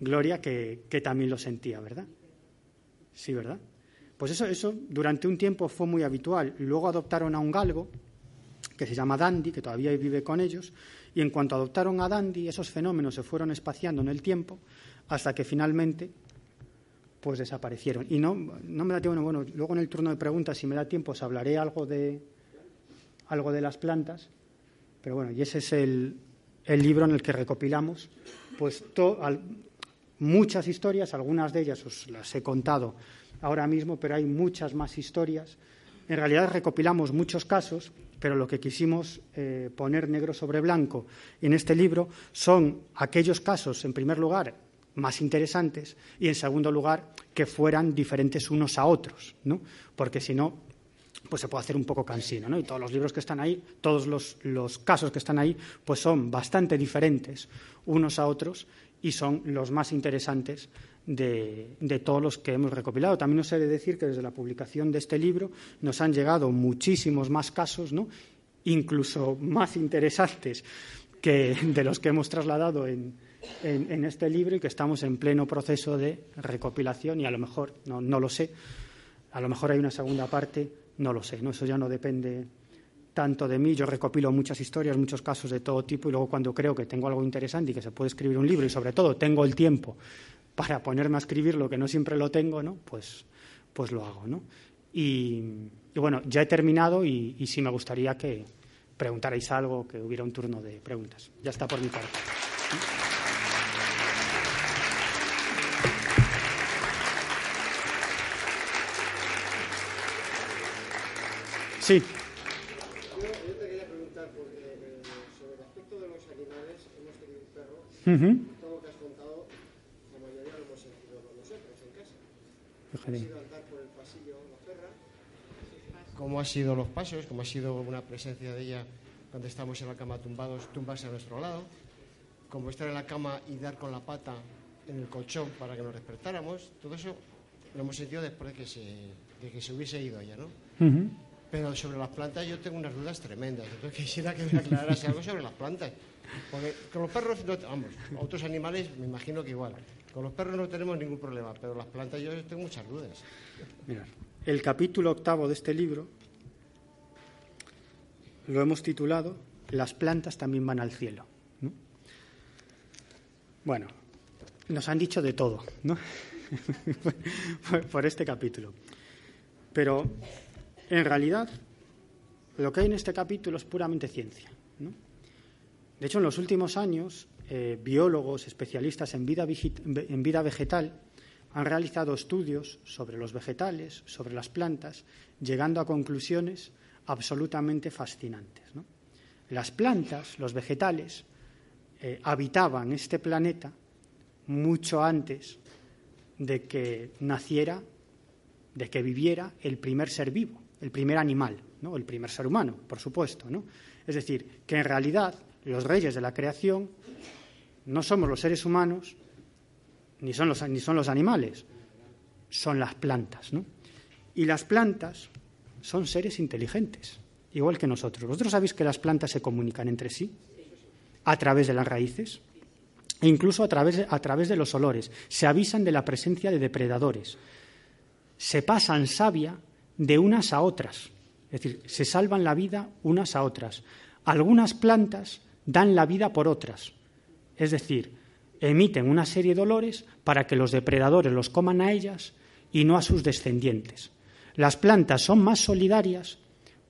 Gloria que, también lo sentía, ¿verdad? Sí, ¿verdad? Pues eso, eso durante un tiempo fue muy habitual. Luego adoptaron a un galgo que se llama Dandy, que todavía vive con ellos, y en cuanto adoptaron a Dandy, esos fenómenos se fueron espaciando en el tiempo hasta que finalmente pues desaparecieron. Y no, no me da tiempo, bueno, luego en el turno de preguntas, si me da tiempo, os hablaré algo de, algo de las plantas, pero bueno, y ese es el, el libro en el que recopilamos pues muchas historias, algunas de ellas os las he contado ahora mismo, pero hay muchas más historias. En realidad recopilamos muchos casos, pero lo que quisimos eh, poner negro sobre blanco en este libro son aquellos casos, en primer lugar, más interesantes y, en segundo lugar, que fueran diferentes unos a otros, ¿no? porque si no, pues se puede hacer un poco cansino, ¿no? Y todos los libros que están ahí, todos los, casos que están ahí, pues son bastante diferentes unos a otros y son los más interesantes de, todos los que hemos recopilado. También os he de decir que desde la publicación de este libro nos han llegado muchísimos más casos, incluso más interesantes que de los que hemos trasladado en, este libro y que estamos en pleno proceso de recopilación y a lo mejor, no, no lo sé, a lo mejor hay una segunda parte no lo sé, ¿no? eso ya no depende tanto de mí. Yo recopilo muchas historias, muchos casos de todo tipo y luego cuando creo que tengo algo interesante y que se puede escribir un libro y sobre todo tengo el tiempo para ponerme a escribir lo que no siempre lo tengo, ¿no? pues, pues lo hago. ¿no? Y, bueno, ya he terminado y, y sí me gustaría que preguntarais algo, que hubiera un turno de preguntas. Ya está por mi parte. Sí. Yo, yo, te quería preguntar, porque eh, sobre el aspecto de los animales, hemos tenido un perro, uh -huh. todo lo que has contado, la mayoría lo hemos sentido nosotros en casa. ¿Cómo ha sido andar por el pasillo la perra? ¿Cómo han sido los pasos? ¿Cómo ha sido una presencia de ella cuando estamos en la cama tumbados, tumbas a nuestro lado? ¿Cómo estar en la cama y dar con la pata en el colchón para que nos despertáramos? Todo eso lo hemos sentido después de que se, de que se hubiese ido ella, ¿no? Uh -huh. Pero sobre las plantas yo tengo unas dudas tremendas. Entonces quisiera que me aclararas algo sobre las plantas. Porque con los perros, no, vamos, otros animales me imagino que igual. Con los perros no tenemos ningún problema, pero las plantas yo tengo muchas dudas. Mira, el capítulo octavo de este libro lo hemos titulado Las plantas también van al cielo. ¿no? Bueno, nos han dicho de todo, ¿no? por este capítulo. Pero en realidad, lo que hay en este capítulo es puramente ciencia. De hecho, en los últimos años, eh, biólogos especialistas en vida, en vida, vegetal han realizado estudios sobre los vegetales, sobre las plantas, llegando a conclusiones absolutamente fascinantes. Las plantas, los vegetales, eh, habitaban este planeta mucho antes de que naciera, de que viviera el primer ser vivo el primer animal, ¿no? el primer ser humano, por supuesto. ¿no? Es decir, que en realidad los reyes de la creación no somos los seres humanos ni son los, ni son los animales, son las plantas. ¿no? Y las plantas son seres inteligentes, igual que nosotros. ¿Vosotros sabéis que las plantas se comunican entre sí a través de las raíces? E incluso a través, a través de los olores. Se avisan de la presencia de depredadores. Se pasan savia de unas a otras. Es decir, se salvan la vida unas a otras. Algunas plantas dan la vida por otras. Es decir, emiten una serie de olores para que los depredadores los coman a ellas y no a sus descendientes. Las plantas son más solidarias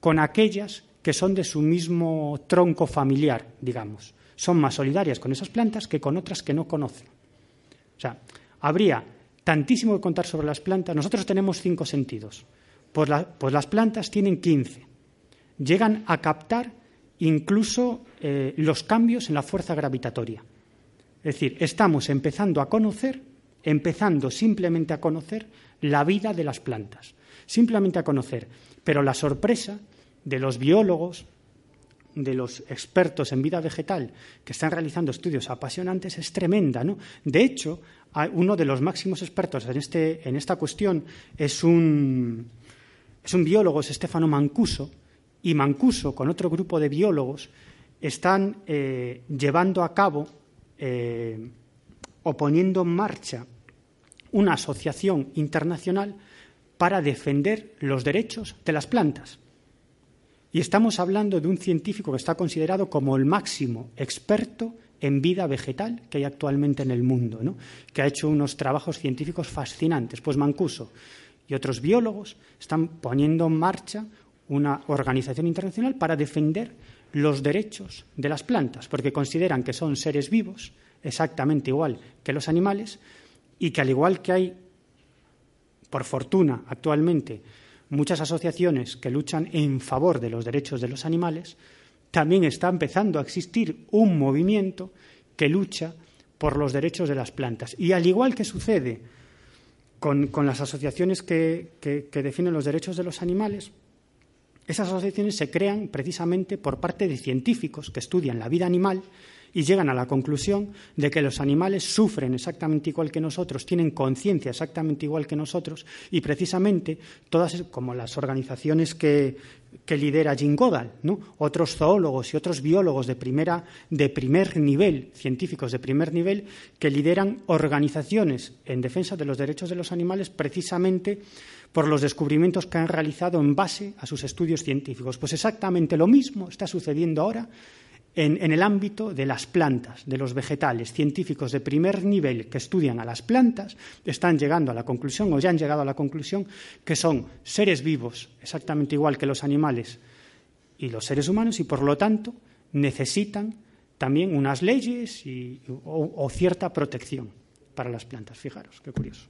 con aquellas que son de su mismo tronco familiar, digamos. Son más solidarias con esas plantas que con otras que no conocen. O sea, habría tantísimo que contar sobre las plantas. Nosotros tenemos cinco sentidos. Pues, pues, las plantas tienen 15. Llegan a captar incluso eh, los cambios en la fuerza gravitatoria. Es decir, estamos empezando a conocer, empezando simplemente a conocer la vida de las plantas, simplemente a conocer. Pero la sorpresa de los biólogos, de los expertos en vida vegetal que están realizando estudios apasionantes es tremenda. ¿no? De hecho, uno de los máximos expertos en, este, en esta cuestión es un, es un biólogo, es Stefano Mancuso, y Mancuso, con otro grupo de biólogos, están eh, llevando a cabo eh, o poniendo en marcha una asociación internacional para defender los derechos de las plantas. Y estamos hablando de un científico que está considerado como el máximo experto en vida vegetal que hay actualmente en el mundo, ¿no? que ha hecho unos trabajos científicos fascinantes. Pues Mancuso y otros biólogos están poniendo en marcha una organización internacional para defender los derechos de las plantas, porque consideran que son seres vivos, exactamente igual que los animales, y que al igual que hay, por fortuna, actualmente muchas asociaciones que luchan en favor de los derechos de los animales, también está empezando a existir un movimiento que lucha por los derechos de las plantas. Y al igual que sucede con, las asociaciones que, que defienden los derechos de los animales, esas asociaciones se crean precisamente por parte de científicos que estudian la vida animal y llegan a la conclusión de que los animales sufren exactamente igual que nosotros, tienen conciencia exactamente igual que nosotros y precisamente todas, como las organizaciones que, lidera Jim Goddard, otros zoólogos y otros biólogos de, primera, de primer nivel, científicos de primer nivel, que lideran organizaciones en defensa de los derechos de los animales precisamente por los descubrimientos que han realizado en base a sus estudios científicos. Pues exactamente lo mismo está sucediendo ahora en, el ámbito de las plantas, de los vegetales. Científicos de primer nivel que estudian a las plantas están llegando a la conclusión, o ya han llegado a la conclusión, que son seres vivos, exactamente igual que los animales y los seres humanos, y por lo tanto necesitan también unas leyes o, o cierta protección para las plantas. Fijaros, qué curioso.